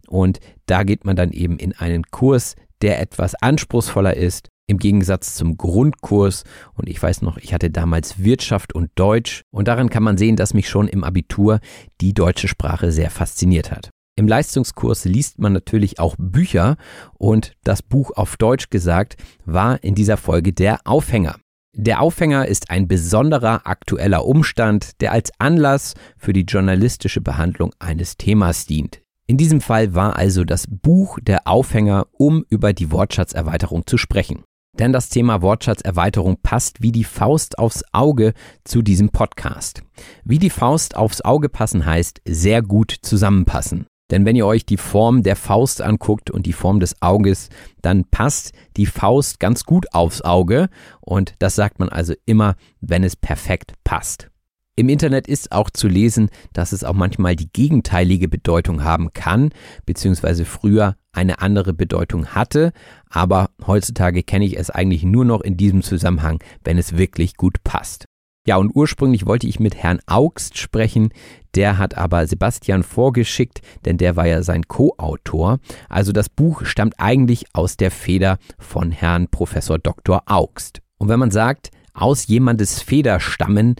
und da geht man dann eben in einen Kurs, der etwas anspruchsvoller ist, im Gegensatz zum Grundkurs. Und ich weiß noch, ich hatte damals Wirtschaft und Deutsch. Und daran kann man sehen, dass mich schon im Abitur die deutsche Sprache sehr fasziniert hat. Im Leistungskurs liest man natürlich auch Bücher und das Buch auf Deutsch gesagt war in dieser Folge der Aufhänger. Der Aufhänger ist ein besonderer aktueller Umstand, der als Anlass für die journalistische Behandlung eines Themas dient. In diesem Fall war also das Buch der Aufhänger, um über die Wortschatzerweiterung zu sprechen. Denn das Thema Wortschatzerweiterung passt wie die Faust aufs Auge zu diesem Podcast. Wie die Faust aufs Auge passen heißt sehr gut zusammenpassen. Denn wenn ihr euch die Form der Faust anguckt und die Form des Auges, dann passt die Faust ganz gut aufs Auge und das sagt man also immer, wenn es perfekt passt. Im Internet ist auch zu lesen, dass es auch manchmal die gegenteilige Bedeutung haben kann, beziehungsweise früher eine andere Bedeutung hatte, aber heutzutage kenne ich es eigentlich nur noch in diesem Zusammenhang, wenn es wirklich gut passt. Ja, und ursprünglich wollte ich mit Herrn Augst sprechen, der hat aber Sebastian vorgeschickt, denn der war ja sein Co-Autor. Also das Buch stammt eigentlich aus der Feder von Herrn Professor Dr. Augst. Und wenn man sagt, aus jemandes Feder stammen,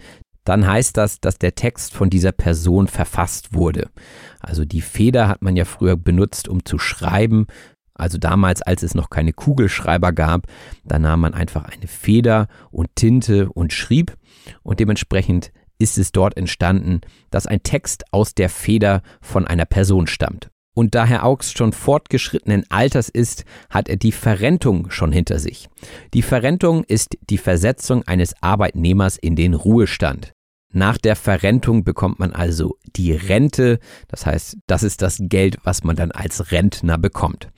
dann heißt das, dass der Text von dieser Person verfasst wurde. Also die Feder hat man ja früher benutzt, um zu schreiben. Also damals, als es noch keine Kugelschreiber gab, da nahm man einfach eine Feder und Tinte und schrieb und dementsprechend ist es dort entstanden, dass ein Text aus der Feder von einer Person stammt. Und da Herr Augst schon fortgeschrittenen Alters ist, hat er die Verrentung schon hinter sich. Die Verrentung ist die Versetzung eines Arbeitnehmers in den Ruhestand. Nach der Verrentung bekommt man also die Rente. Das heißt, das ist das Geld, was man dann als Rentner bekommt.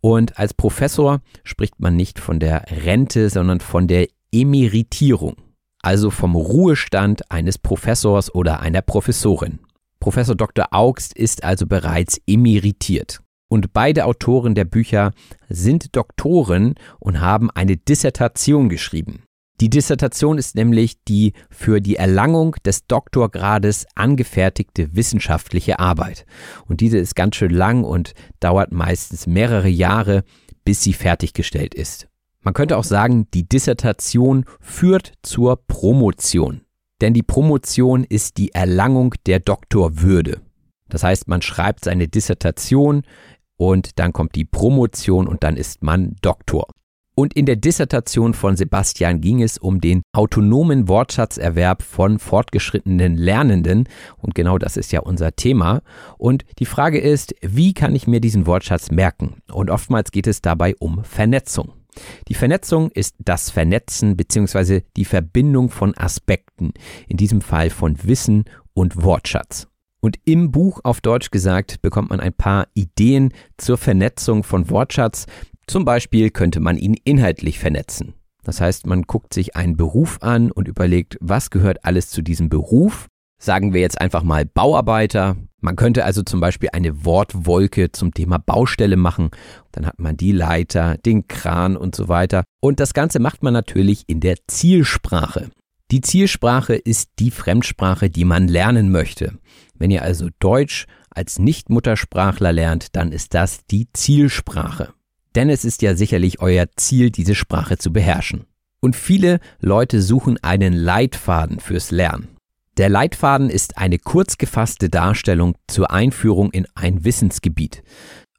Und als Professor spricht man nicht von der Rente, sondern von der Emeritierung. Also vom Ruhestand eines Professors oder einer Professorin. Professor Dr. Augst ist also bereits emeritiert. Und beide Autoren der Bücher sind Doktoren und haben eine Dissertation geschrieben. Die Dissertation ist nämlich die für die Erlangung des Doktorgrades angefertigte wissenschaftliche Arbeit. Und diese ist ganz schön lang und dauert meistens mehrere Jahre, bis sie fertiggestellt ist. Man könnte auch sagen, die Dissertation führt zur Promotion. Denn die Promotion ist die Erlangung der Doktorwürde. Das heißt, man schreibt seine Dissertation und dann kommt die Promotion und dann ist man Doktor. Und in der Dissertation von Sebastian ging es um den autonomen Wortschatzerwerb von fortgeschrittenen Lernenden. Und genau das ist ja unser Thema. Und die Frage ist, wie kann ich mir diesen Wortschatz merken? Und oftmals geht es dabei um Vernetzung. Die Vernetzung ist das Vernetzen bzw. die Verbindung von Aspekten, in diesem Fall von Wissen und Wortschatz. Und im Buch auf Deutsch gesagt bekommt man ein paar Ideen zur Vernetzung von Wortschatz, zum Beispiel könnte man ihn inhaltlich vernetzen. Das heißt, man guckt sich einen Beruf an und überlegt, was gehört alles zu diesem Beruf. Sagen wir jetzt einfach mal Bauarbeiter. Man könnte also zum Beispiel eine Wortwolke zum Thema Baustelle machen. Dann hat man die Leiter, den Kran und so weiter. Und das Ganze macht man natürlich in der Zielsprache. Die Zielsprache ist die Fremdsprache, die man lernen möchte. Wenn ihr also Deutsch als Nicht-Muttersprachler lernt, dann ist das die Zielsprache. Denn es ist ja sicherlich euer Ziel, diese Sprache zu beherrschen. Und viele Leute suchen einen Leitfaden fürs Lernen. Der Leitfaden ist eine kurz gefasste Darstellung zur Einführung in ein Wissensgebiet.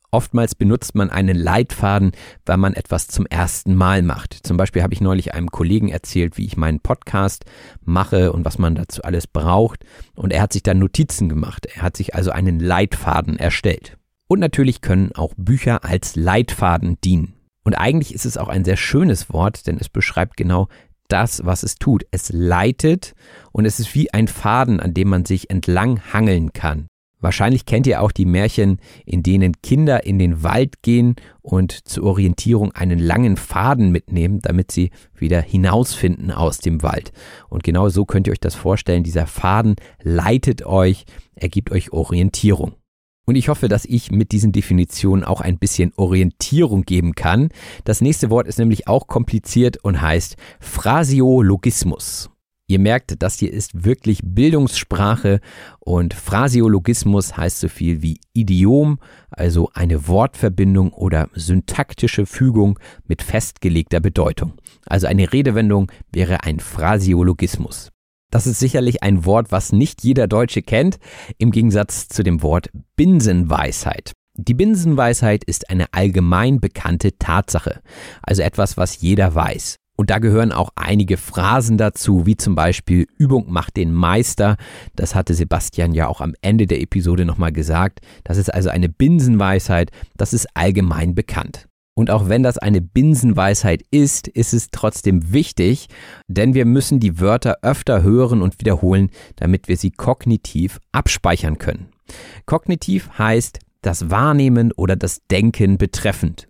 Oftmals benutzt man einen Leitfaden, weil man etwas zum ersten Mal macht. Zum Beispiel habe ich neulich einem Kollegen erzählt, wie ich meinen Podcast mache und was man dazu alles braucht. Und er hat sich dann Notizen gemacht. Er hat sich also einen Leitfaden erstellt. Und natürlich können auch Bücher als Leitfaden dienen. Und eigentlich ist es auch ein sehr schönes Wort, denn es beschreibt genau das, was es tut. Es leitet und es ist wie ein Faden, an dem man sich entlang hangeln kann. Wahrscheinlich kennt ihr auch die Märchen, in denen Kinder in den Wald gehen und zur Orientierung einen langen Faden mitnehmen, damit sie wieder hinausfinden aus dem Wald. Und genau so könnt ihr euch das vorstellen. Dieser Faden leitet euch, er gibt euch Orientierung. Und ich hoffe, dass ich mit diesen Definitionen auch ein bisschen Orientierung geben kann. Das nächste Wort ist nämlich auch kompliziert und heißt Phrasiologismus. Ihr merkt, das hier ist wirklich Bildungssprache und Phrasiologismus heißt so viel wie Idiom, also eine Wortverbindung oder syntaktische Fügung mit festgelegter Bedeutung. Also eine Redewendung wäre ein Phrasiologismus. Das ist sicherlich ein Wort, was nicht jeder Deutsche kennt, im Gegensatz zu dem Wort Binsenweisheit. Die Binsenweisheit ist eine allgemein bekannte Tatsache, also etwas, was jeder weiß. Und da gehören auch einige Phrasen dazu, wie zum Beispiel Übung macht den Meister. Das hatte Sebastian ja auch am Ende der Episode nochmal gesagt. Das ist also eine Binsenweisheit, das ist allgemein bekannt. Und auch wenn das eine Binsenweisheit ist, ist es trotzdem wichtig, denn wir müssen die Wörter öfter hören und wiederholen, damit wir sie kognitiv abspeichern können. Kognitiv heißt das Wahrnehmen oder das Denken betreffend.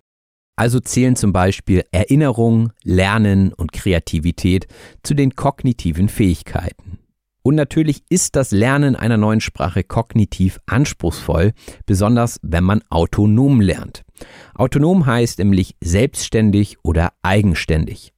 Also zählen zum Beispiel Erinnerung, Lernen und Kreativität zu den kognitiven Fähigkeiten. Und natürlich ist das Lernen einer neuen Sprache kognitiv anspruchsvoll, besonders wenn man autonom lernt. Autonom heißt nämlich selbstständig oder eigenständig.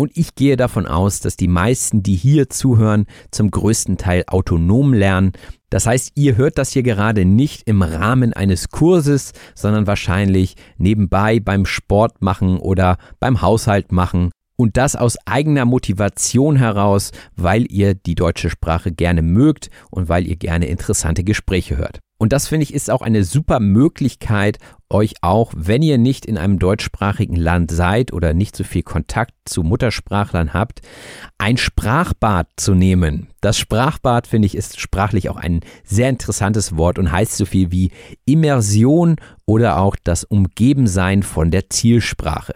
Und ich gehe davon aus, dass die meisten, die hier zuhören, zum größten Teil autonom lernen. Das heißt, ihr hört das hier gerade nicht im Rahmen eines Kurses, sondern wahrscheinlich nebenbei beim Sport machen oder beim Haushalt machen und das aus eigener Motivation heraus, weil ihr die deutsche Sprache gerne mögt und weil ihr gerne interessante Gespräche hört. Und das finde ich ist auch eine super Möglichkeit, euch auch, wenn ihr nicht in einem deutschsprachigen Land seid oder nicht so viel Kontakt zu Muttersprachlern habt, ein Sprachbad zu nehmen. Das Sprachbad finde ich ist sprachlich auch ein sehr interessantes Wort und heißt so viel wie Immersion oder auch das Umgebensein von der Zielsprache.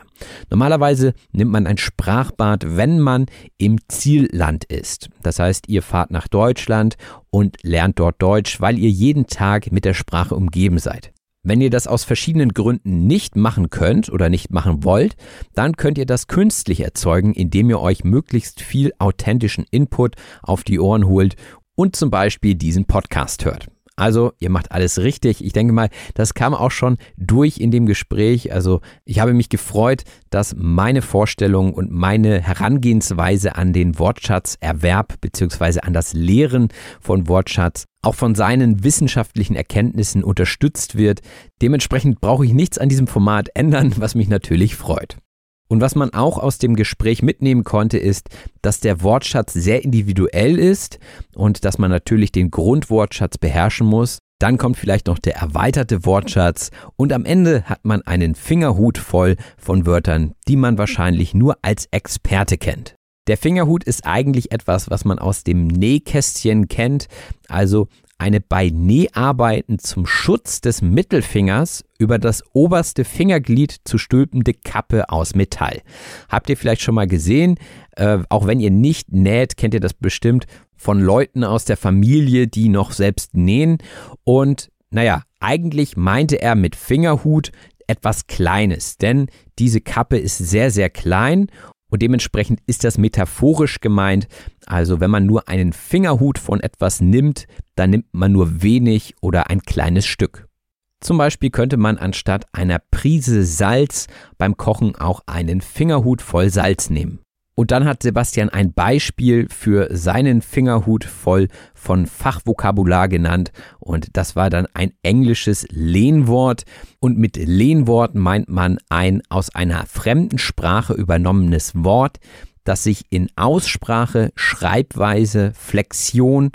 Normalerweise nimmt man ein Sprachbad, wenn man im Zielland ist. Das heißt, ihr fahrt nach Deutschland und lernt dort Deutsch, weil ihr jeden Tag mit der Sprache umgeben seid. Wenn ihr das aus verschiedenen Gründen nicht machen könnt oder nicht machen wollt, dann könnt ihr das künstlich erzeugen, indem ihr euch möglichst viel authentischen Input auf die Ohren holt und zum Beispiel diesen Podcast hört. Also, ihr macht alles richtig. Ich denke mal, das kam auch schon durch in dem Gespräch. Also, ich habe mich gefreut, dass meine Vorstellung und meine Herangehensweise an den Wortschatzerwerb bzw. an das Lehren von Wortschatz auch von seinen wissenschaftlichen Erkenntnissen unterstützt wird. Dementsprechend brauche ich nichts an diesem Format ändern, was mich natürlich freut. Und was man auch aus dem Gespräch mitnehmen konnte, ist, dass der Wortschatz sehr individuell ist und dass man natürlich den Grundwortschatz beherrschen muss. Dann kommt vielleicht noch der erweiterte Wortschatz und am Ende hat man einen Fingerhut voll von Wörtern, die man wahrscheinlich nur als Experte kennt. Der Fingerhut ist eigentlich etwas, was man aus dem Nähkästchen kennt, also eine bei Näharbeiten zum Schutz des Mittelfingers über das oberste Fingerglied zu stülpende Kappe aus Metall. Habt ihr vielleicht schon mal gesehen? Äh, auch wenn ihr nicht näht, kennt ihr das bestimmt von Leuten aus der Familie, die noch selbst nähen. Und naja, eigentlich meinte er mit Fingerhut etwas Kleines, denn diese Kappe ist sehr, sehr klein und dementsprechend ist das metaphorisch gemeint. Also wenn man nur einen Fingerhut von etwas nimmt, dann nimmt man nur wenig oder ein kleines Stück. Zum Beispiel könnte man anstatt einer Prise Salz beim Kochen auch einen Fingerhut voll Salz nehmen. Und dann hat Sebastian ein Beispiel für seinen Fingerhut voll von Fachvokabular genannt und das war dann ein englisches Lehnwort und mit Lehnwort meint man ein aus einer fremden Sprache übernommenes Wort, das sich in Aussprache, Schreibweise, Flexion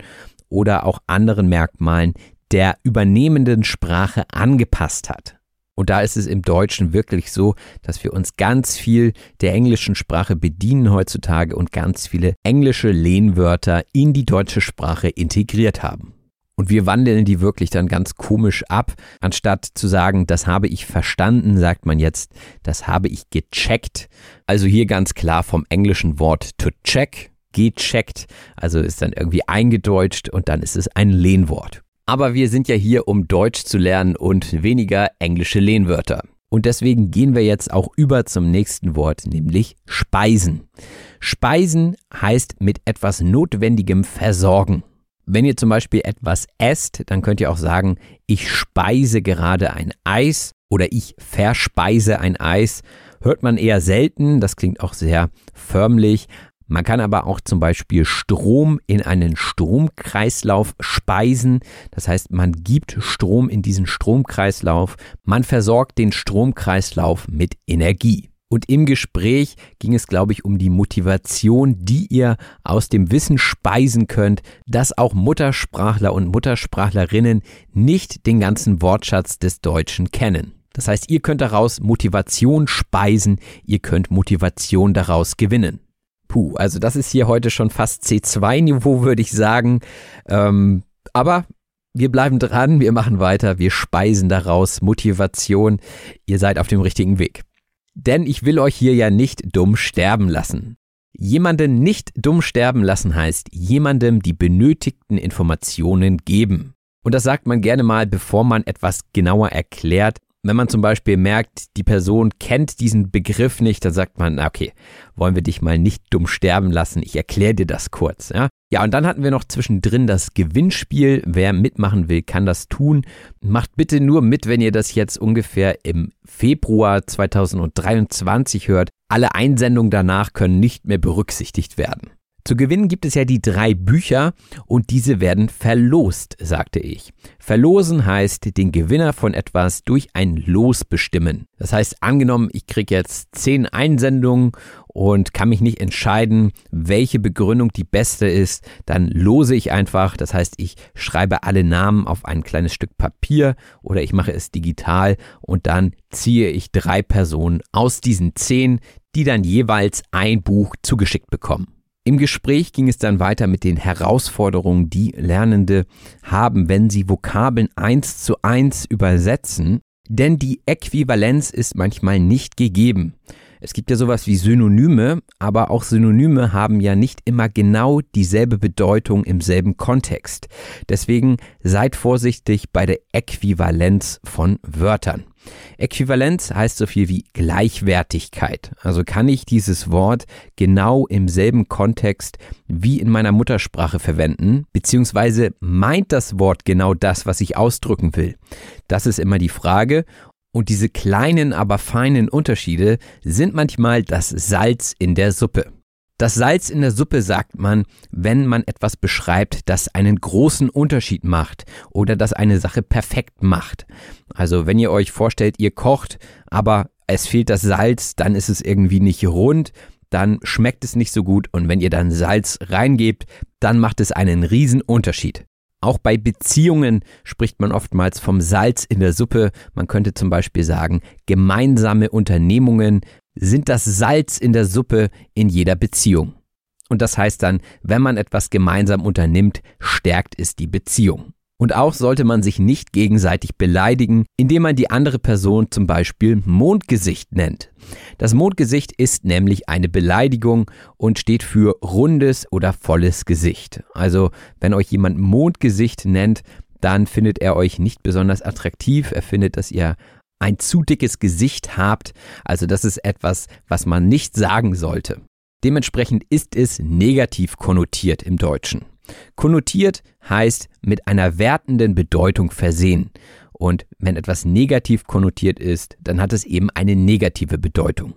oder auch anderen Merkmalen der übernehmenden Sprache angepasst hat. Und da ist es im Deutschen wirklich so, dass wir uns ganz viel der englischen Sprache bedienen heutzutage und ganz viele englische Lehnwörter in die deutsche Sprache integriert haben. Und wir wandeln die wirklich dann ganz komisch ab. Anstatt zu sagen, das habe ich verstanden, sagt man jetzt, das habe ich gecheckt. Also hier ganz klar vom englischen Wort to check, gecheckt. Also ist dann irgendwie eingedeutscht und dann ist es ein Lehnwort. Aber wir sind ja hier, um Deutsch zu lernen und weniger englische Lehnwörter. Und deswegen gehen wir jetzt auch über zum nächsten Wort, nämlich Speisen. Speisen heißt mit etwas Notwendigem versorgen. Wenn ihr zum Beispiel etwas esst, dann könnt ihr auch sagen, ich speise gerade ein Eis oder ich verspeise ein Eis. Hört man eher selten, das klingt auch sehr förmlich, man kann aber auch zum Beispiel Strom in einen Stromkreislauf speisen. Das heißt, man gibt Strom in diesen Stromkreislauf. Man versorgt den Stromkreislauf mit Energie. Und im Gespräch ging es, glaube ich, um die Motivation, die ihr aus dem Wissen speisen könnt, dass auch Muttersprachler und Muttersprachlerinnen nicht den ganzen Wortschatz des Deutschen kennen. Das heißt, ihr könnt daraus Motivation speisen, ihr könnt Motivation daraus gewinnen. Puh, also das ist hier heute schon fast C2-Niveau, würde ich sagen. Ähm, aber wir bleiben dran, wir machen weiter, wir speisen daraus Motivation. Ihr seid auf dem richtigen Weg. Denn ich will euch hier ja nicht dumm sterben lassen. Jemanden nicht dumm sterben lassen heißt, jemandem die benötigten Informationen geben. Und das sagt man gerne mal, bevor man etwas genauer erklärt, wenn man zum Beispiel merkt, die Person kennt diesen Begriff nicht, dann sagt man, okay, wollen wir dich mal nicht dumm sterben lassen, ich erkläre dir das kurz. Ja? ja, und dann hatten wir noch zwischendrin das Gewinnspiel. Wer mitmachen will, kann das tun. Macht bitte nur mit, wenn ihr das jetzt ungefähr im Februar 2023 hört. Alle Einsendungen danach können nicht mehr berücksichtigt werden. Zu gewinnen gibt es ja die drei Bücher und diese werden verlost, sagte ich. Verlosen heißt den Gewinner von etwas durch ein Los bestimmen. Das heißt, angenommen, ich kriege jetzt zehn Einsendungen und kann mich nicht entscheiden, welche Begründung die beste ist, dann lose ich einfach. Das heißt, ich schreibe alle Namen auf ein kleines Stück Papier oder ich mache es digital und dann ziehe ich drei Personen aus diesen zehn, die dann jeweils ein Buch zugeschickt bekommen. Im Gespräch ging es dann weiter mit den Herausforderungen, die Lernende haben, wenn sie Vokabeln eins zu eins übersetzen, denn die Äquivalenz ist manchmal nicht gegeben. Es gibt ja sowas wie Synonyme, aber auch Synonyme haben ja nicht immer genau dieselbe Bedeutung im selben Kontext. Deswegen seid vorsichtig bei der Äquivalenz von Wörtern. Äquivalenz heißt so viel wie Gleichwertigkeit. Also kann ich dieses Wort genau im selben Kontext wie in meiner Muttersprache verwenden, beziehungsweise meint das Wort genau das, was ich ausdrücken will? Das ist immer die Frage und diese kleinen, aber feinen Unterschiede sind manchmal das Salz in der Suppe. Das Salz in der Suppe sagt man, wenn man etwas beschreibt, das einen großen Unterschied macht oder das eine Sache perfekt macht. Also wenn ihr euch vorstellt, ihr kocht, aber es fehlt das Salz, dann ist es irgendwie nicht rund, dann schmeckt es nicht so gut und wenn ihr dann Salz reingebt, dann macht es einen riesen Unterschied. Auch bei Beziehungen spricht man oftmals vom Salz in der Suppe. Man könnte zum Beispiel sagen, gemeinsame Unternehmungen sind das Salz in der Suppe in jeder Beziehung. Und das heißt dann, wenn man etwas gemeinsam unternimmt, stärkt es die Beziehung. Und auch sollte man sich nicht gegenseitig beleidigen, indem man die andere Person zum Beispiel Mondgesicht nennt. Das Mondgesicht ist nämlich eine Beleidigung und steht für rundes oder volles Gesicht. Also wenn euch jemand Mondgesicht nennt, dann findet er euch nicht besonders attraktiv. Er findet, dass ihr ein zu dickes Gesicht habt. Also das ist etwas, was man nicht sagen sollte. Dementsprechend ist es negativ konnotiert im Deutschen. Konnotiert heißt mit einer wertenden Bedeutung versehen. Und wenn etwas negativ konnotiert ist, dann hat es eben eine negative Bedeutung.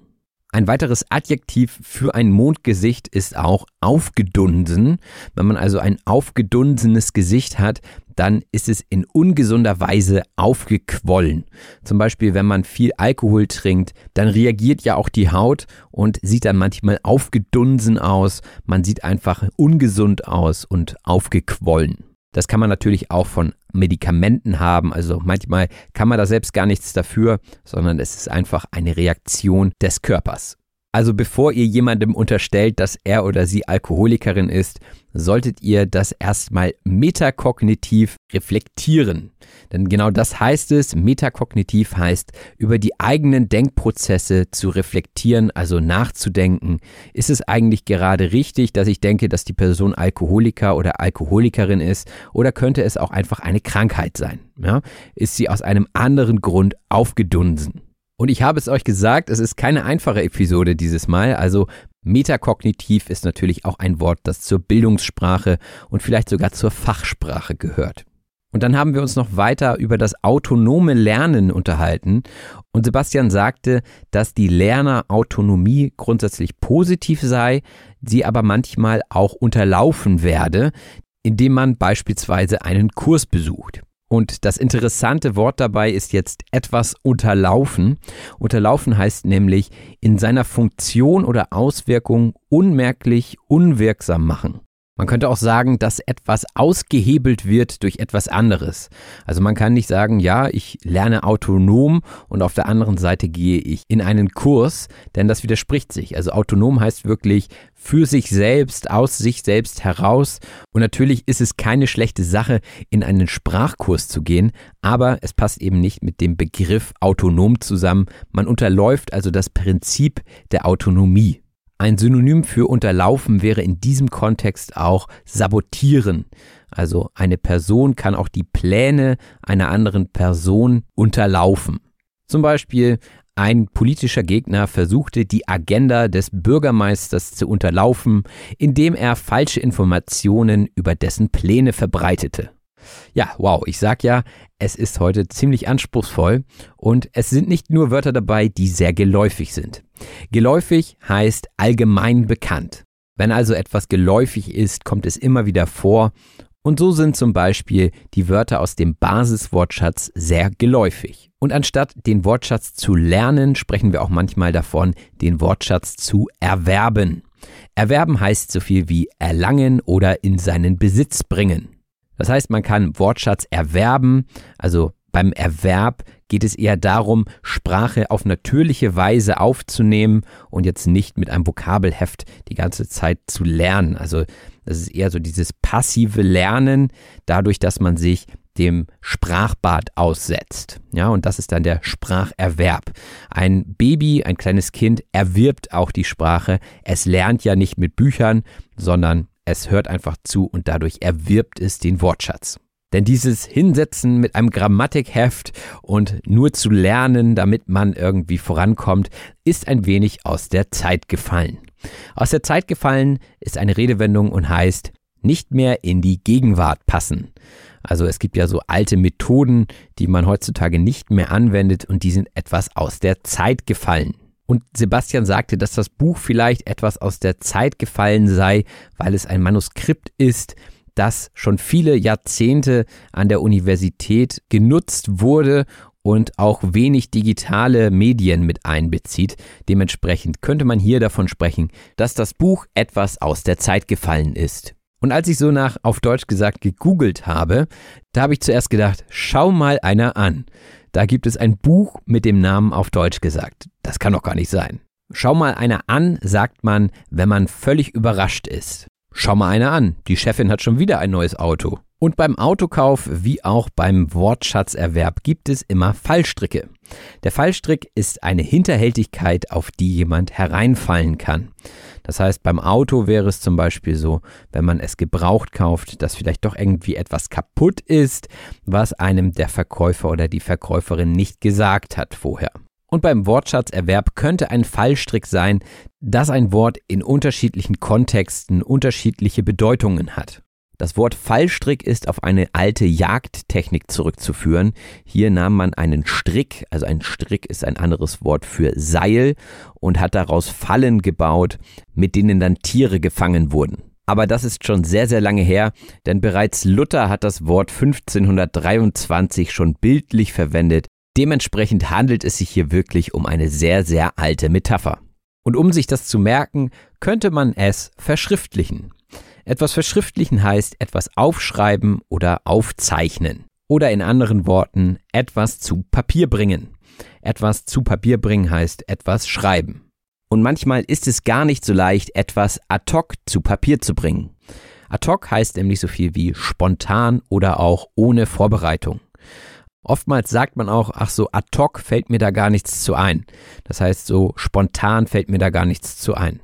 Ein weiteres Adjektiv für ein Mondgesicht ist auch aufgedunsen. Wenn man also ein aufgedunsenes Gesicht hat, dann ist es in ungesunder Weise aufgequollen. Zum Beispiel, wenn man viel Alkohol trinkt, dann reagiert ja auch die Haut und sieht dann manchmal aufgedunsen aus. Man sieht einfach ungesund aus und aufgequollen. Das kann man natürlich auch von Medikamenten haben. Also manchmal kann man da selbst gar nichts dafür, sondern es ist einfach eine Reaktion des Körpers. Also bevor ihr jemandem unterstellt, dass er oder sie Alkoholikerin ist, solltet ihr das erstmal metakognitiv reflektieren. Denn genau das heißt es. Metakognitiv heißt, über die eigenen Denkprozesse zu reflektieren, also nachzudenken. Ist es eigentlich gerade richtig, dass ich denke, dass die Person Alkoholiker oder Alkoholikerin ist? Oder könnte es auch einfach eine Krankheit sein? Ja? Ist sie aus einem anderen Grund aufgedunsen? Und ich habe es euch gesagt, es ist keine einfache Episode dieses Mal. Also metakognitiv ist natürlich auch ein Wort, das zur Bildungssprache und vielleicht sogar zur Fachsprache gehört. Und dann haben wir uns noch weiter über das autonome Lernen unterhalten. Und Sebastian sagte, dass die Lernerautonomie grundsätzlich positiv sei, sie aber manchmal auch unterlaufen werde, indem man beispielsweise einen Kurs besucht. Und das interessante Wort dabei ist jetzt etwas unterlaufen. Unterlaufen heißt nämlich in seiner Funktion oder Auswirkung unmerklich unwirksam machen. Man könnte auch sagen, dass etwas ausgehebelt wird durch etwas anderes. Also man kann nicht sagen, ja, ich lerne autonom und auf der anderen Seite gehe ich in einen Kurs, denn das widerspricht sich. Also autonom heißt wirklich für sich selbst, aus sich selbst heraus. Und natürlich ist es keine schlechte Sache, in einen Sprachkurs zu gehen, aber es passt eben nicht mit dem Begriff autonom zusammen. Man unterläuft also das Prinzip der Autonomie. Ein Synonym für unterlaufen wäre in diesem Kontext auch sabotieren. Also eine Person kann auch die Pläne einer anderen Person unterlaufen. Zum Beispiel ein politischer Gegner versuchte die Agenda des Bürgermeisters zu unterlaufen, indem er falsche Informationen über dessen Pläne verbreitete. Ja, wow, ich sag ja, es ist heute ziemlich anspruchsvoll und es sind nicht nur Wörter dabei, die sehr geläufig sind. Geläufig heißt allgemein bekannt. Wenn also etwas geläufig ist, kommt es immer wieder vor und so sind zum Beispiel die Wörter aus dem Basiswortschatz sehr geläufig. Und anstatt den Wortschatz zu lernen, sprechen wir auch manchmal davon, den Wortschatz zu erwerben. Erwerben heißt so viel wie erlangen oder in seinen Besitz bringen. Das heißt, man kann Wortschatz erwerben, also beim Erwerb geht es eher darum, Sprache auf natürliche Weise aufzunehmen und jetzt nicht mit einem Vokabelheft die ganze Zeit zu lernen. Also das ist eher so dieses passive Lernen, dadurch, dass man sich dem Sprachbad aussetzt. Ja, und das ist dann der Spracherwerb. Ein Baby, ein kleines Kind erwirbt auch die Sprache. Es lernt ja nicht mit Büchern, sondern es hört einfach zu und dadurch erwirbt es den Wortschatz. Denn dieses Hinsetzen mit einem Grammatikheft und nur zu lernen, damit man irgendwie vorankommt, ist ein wenig aus der Zeit gefallen. Aus der Zeit gefallen ist eine Redewendung und heißt nicht mehr in die Gegenwart passen. Also es gibt ja so alte Methoden, die man heutzutage nicht mehr anwendet und die sind etwas aus der Zeit gefallen. Und Sebastian sagte, dass das Buch vielleicht etwas aus der Zeit gefallen sei, weil es ein Manuskript ist, das schon viele Jahrzehnte an der Universität genutzt wurde und auch wenig digitale Medien mit einbezieht. Dementsprechend könnte man hier davon sprechen, dass das Buch etwas aus der Zeit gefallen ist. Und als ich so nach auf Deutsch gesagt gegoogelt habe, da habe ich zuerst gedacht, schau mal einer an. Da gibt es ein Buch mit dem Namen auf Deutsch gesagt. Das kann doch gar nicht sein. Schau mal einer an, sagt man, wenn man völlig überrascht ist. Schau mal einer an, die Chefin hat schon wieder ein neues Auto. Und beim Autokauf wie auch beim Wortschatzerwerb gibt es immer Fallstricke. Der Fallstrick ist eine Hinterhältigkeit, auf die jemand hereinfallen kann. Das heißt, beim Auto wäre es zum Beispiel so, wenn man es gebraucht kauft, dass vielleicht doch irgendwie etwas kaputt ist, was einem der Verkäufer oder die Verkäuferin nicht gesagt hat vorher. Und beim Wortschatzerwerb könnte ein Fallstrick sein, dass ein Wort in unterschiedlichen Kontexten unterschiedliche Bedeutungen hat. Das Wort Fallstrick ist auf eine alte Jagdtechnik zurückzuführen. Hier nahm man einen Strick, also ein Strick ist ein anderes Wort für Seil, und hat daraus Fallen gebaut, mit denen dann Tiere gefangen wurden. Aber das ist schon sehr, sehr lange her, denn bereits Luther hat das Wort 1523 schon bildlich verwendet Dementsprechend handelt es sich hier wirklich um eine sehr, sehr alte Metapher. Und um sich das zu merken, könnte man es verschriftlichen. Etwas verschriftlichen heißt etwas aufschreiben oder aufzeichnen. Oder in anderen Worten, etwas zu Papier bringen. Etwas zu Papier bringen heißt etwas schreiben. Und manchmal ist es gar nicht so leicht, etwas ad hoc zu Papier zu bringen. Ad hoc heißt nämlich so viel wie spontan oder auch ohne Vorbereitung. Oftmals sagt man auch, ach so, ad hoc fällt mir da gar nichts zu ein. Das heißt, so spontan fällt mir da gar nichts zu ein.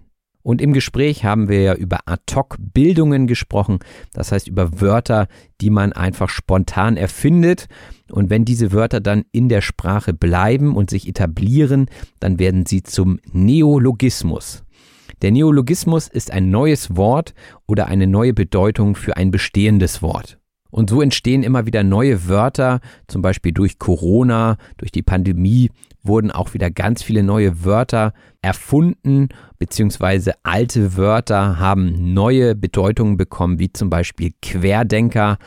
Und im Gespräch haben wir ja über Ad-Hoc-Bildungen gesprochen, das heißt über Wörter, die man einfach spontan erfindet. Und wenn diese Wörter dann in der Sprache bleiben und sich etablieren, dann werden sie zum Neologismus. Der Neologismus ist ein neues Wort oder eine neue Bedeutung für ein bestehendes Wort. Und so entstehen immer wieder neue Wörter, zum Beispiel durch Corona, durch die Pandemie wurden auch wieder ganz viele neue Wörter erfunden, beziehungsweise alte Wörter haben neue Bedeutungen bekommen, wie zum Beispiel Querdenker.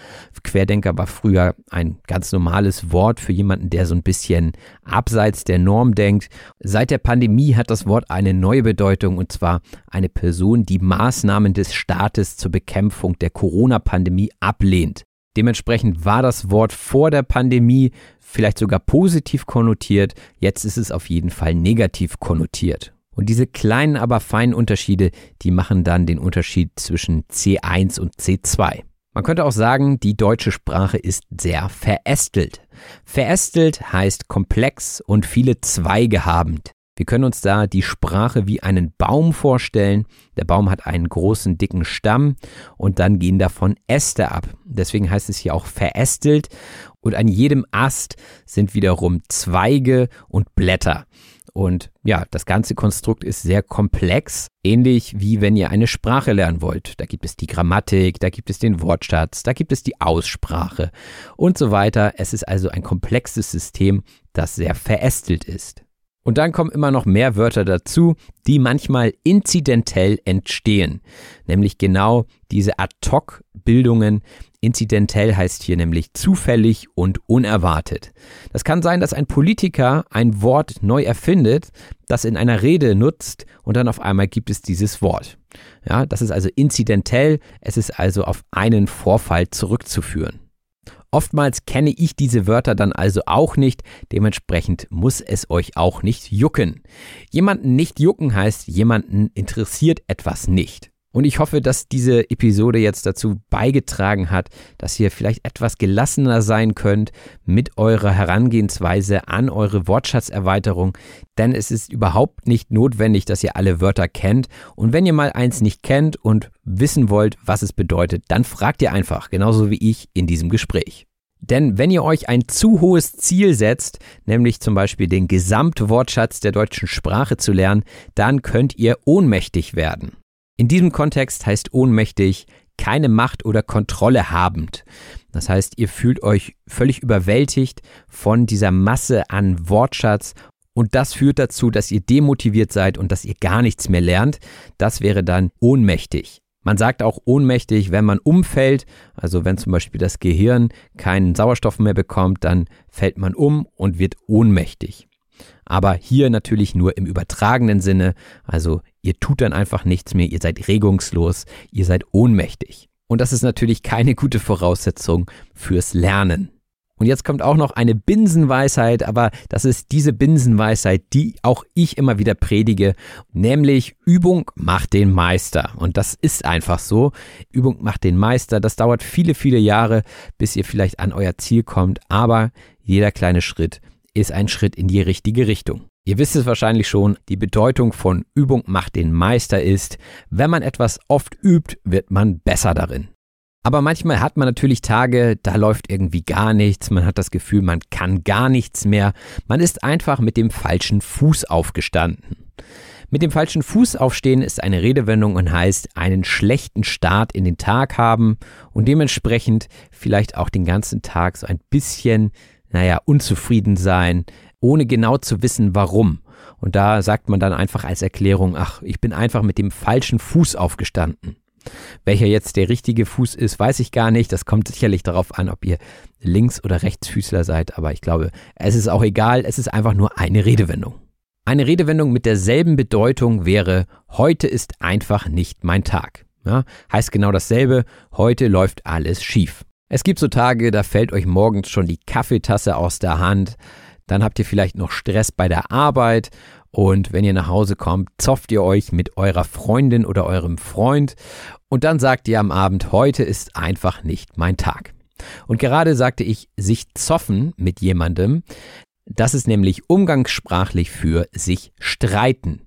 Querdenker war früher ein ganz normales Wort für jemanden, der so ein bisschen abseits der Norm denkt. Seit der Pandemie hat das Wort eine neue Bedeutung, und zwar eine Person, die Maßnahmen des Staates zur Bekämpfung der Corona-Pandemie ablehnt. Dementsprechend war das Wort vor der Pandemie vielleicht sogar positiv konnotiert, jetzt ist es auf jeden Fall negativ konnotiert. Und diese kleinen, aber feinen Unterschiede, die machen dann den Unterschied zwischen C1 und C2. Man könnte auch sagen, die deutsche Sprache ist sehr verästelt. Verästelt heißt komplex und viele Zweige habend. Wir können uns da die Sprache wie einen Baum vorstellen. Der Baum hat einen großen, dicken Stamm und dann gehen davon Äste ab. Deswegen heißt es hier auch verästelt und an jedem Ast sind wiederum Zweige und Blätter. Und ja, das ganze Konstrukt ist sehr komplex, ähnlich wie wenn ihr eine Sprache lernen wollt. Da gibt es die Grammatik, da gibt es den Wortschatz, da gibt es die Aussprache und so weiter. Es ist also ein komplexes System, das sehr verästelt ist. Und dann kommen immer noch mehr Wörter dazu, die manchmal inzidentell entstehen. Nämlich genau diese Ad-Hoc-Bildungen. Inzidentell heißt hier nämlich zufällig und unerwartet. Das kann sein, dass ein Politiker ein Wort neu erfindet, das in einer Rede nutzt und dann auf einmal gibt es dieses Wort. Ja, das ist also inzidentell. Es ist also auf einen Vorfall zurückzuführen. Oftmals kenne ich diese Wörter dann also auch nicht, dementsprechend muss es euch auch nicht jucken. Jemanden nicht jucken heißt, jemanden interessiert etwas nicht. Und ich hoffe, dass diese Episode jetzt dazu beigetragen hat, dass ihr vielleicht etwas gelassener sein könnt mit eurer Herangehensweise an eure Wortschatzerweiterung. Denn es ist überhaupt nicht notwendig, dass ihr alle Wörter kennt. Und wenn ihr mal eins nicht kennt und wissen wollt, was es bedeutet, dann fragt ihr einfach, genauso wie ich in diesem Gespräch. Denn wenn ihr euch ein zu hohes Ziel setzt, nämlich zum Beispiel den Gesamtwortschatz der deutschen Sprache zu lernen, dann könnt ihr ohnmächtig werden. In diesem Kontext heißt ohnmächtig keine Macht oder Kontrolle habend. Das heißt, ihr fühlt euch völlig überwältigt von dieser Masse an Wortschatz und das führt dazu, dass ihr demotiviert seid und dass ihr gar nichts mehr lernt. Das wäre dann ohnmächtig. Man sagt auch ohnmächtig, wenn man umfällt, also wenn zum Beispiel das Gehirn keinen Sauerstoff mehr bekommt, dann fällt man um und wird ohnmächtig aber hier natürlich nur im übertragenen Sinne. Also ihr tut dann einfach nichts mehr, ihr seid regungslos, ihr seid ohnmächtig. Und das ist natürlich keine gute Voraussetzung fürs Lernen. Und jetzt kommt auch noch eine Binsenweisheit, aber das ist diese Binsenweisheit, die auch ich immer wieder predige, nämlich Übung macht den Meister. Und das ist einfach so. Übung macht den Meister. Das dauert viele, viele Jahre, bis ihr vielleicht an euer Ziel kommt, aber jeder kleine Schritt ist ein Schritt in die richtige Richtung. Ihr wisst es wahrscheinlich schon, die Bedeutung von Übung macht den Meister ist, wenn man etwas oft übt, wird man besser darin. Aber manchmal hat man natürlich Tage, da läuft irgendwie gar nichts, man hat das Gefühl, man kann gar nichts mehr, man ist einfach mit dem falschen Fuß aufgestanden. Mit dem falschen Fuß aufstehen ist eine Redewendung und heißt einen schlechten Start in den Tag haben und dementsprechend vielleicht auch den ganzen Tag so ein bisschen naja, unzufrieden sein, ohne genau zu wissen, warum. Und da sagt man dann einfach als Erklärung, ach, ich bin einfach mit dem falschen Fuß aufgestanden. Welcher jetzt der richtige Fuß ist, weiß ich gar nicht. Das kommt sicherlich darauf an, ob ihr Links- oder Rechtsfüßler seid. Aber ich glaube, es ist auch egal. Es ist einfach nur eine Redewendung. Eine Redewendung mit derselben Bedeutung wäre, heute ist einfach nicht mein Tag. Ja, heißt genau dasselbe, heute läuft alles schief. Es gibt so Tage, da fällt euch morgens schon die Kaffeetasse aus der Hand, dann habt ihr vielleicht noch Stress bei der Arbeit und wenn ihr nach Hause kommt, zofft ihr euch mit eurer Freundin oder eurem Freund und dann sagt ihr am Abend, heute ist einfach nicht mein Tag. Und gerade sagte ich, sich zoffen mit jemandem, das ist nämlich umgangssprachlich für sich streiten.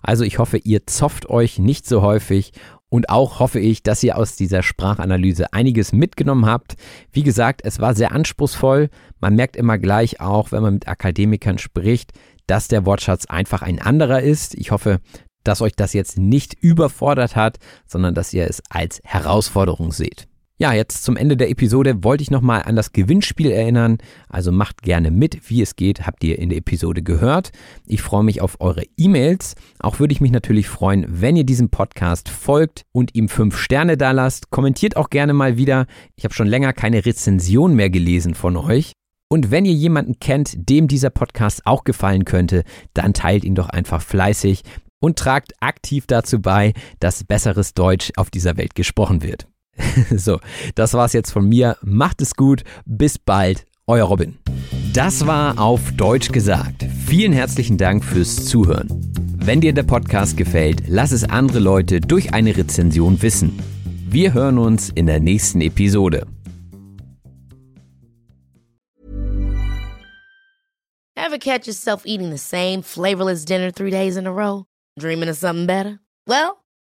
Also ich hoffe, ihr zofft euch nicht so häufig und auch hoffe ich, dass ihr aus dieser Sprachanalyse einiges mitgenommen habt. Wie gesagt, es war sehr anspruchsvoll. Man merkt immer gleich auch, wenn man mit Akademikern spricht, dass der Wortschatz einfach ein anderer ist. Ich hoffe, dass euch das jetzt nicht überfordert hat, sondern dass ihr es als Herausforderung seht. Ja, jetzt zum Ende der Episode wollte ich nochmal an das Gewinnspiel erinnern. Also macht gerne mit, wie es geht, habt ihr in der Episode gehört. Ich freue mich auf eure E-Mails. Auch würde ich mich natürlich freuen, wenn ihr diesem Podcast folgt und ihm fünf Sterne da lasst. Kommentiert auch gerne mal wieder. Ich habe schon länger keine Rezension mehr gelesen von euch. Und wenn ihr jemanden kennt, dem dieser Podcast auch gefallen könnte, dann teilt ihn doch einfach fleißig und tragt aktiv dazu bei, dass besseres Deutsch auf dieser Welt gesprochen wird. so, das war's jetzt von mir. Macht es gut. Bis bald. Euer Robin. Das war auf Deutsch gesagt. Vielen herzlichen Dank fürs Zuhören. Wenn dir der Podcast gefällt, lass es andere Leute durch eine Rezension wissen. Wir hören uns in der nächsten Episode. Ever catch yourself eating the same flavorless dinner three days in a row? Dreaming of something better? Well,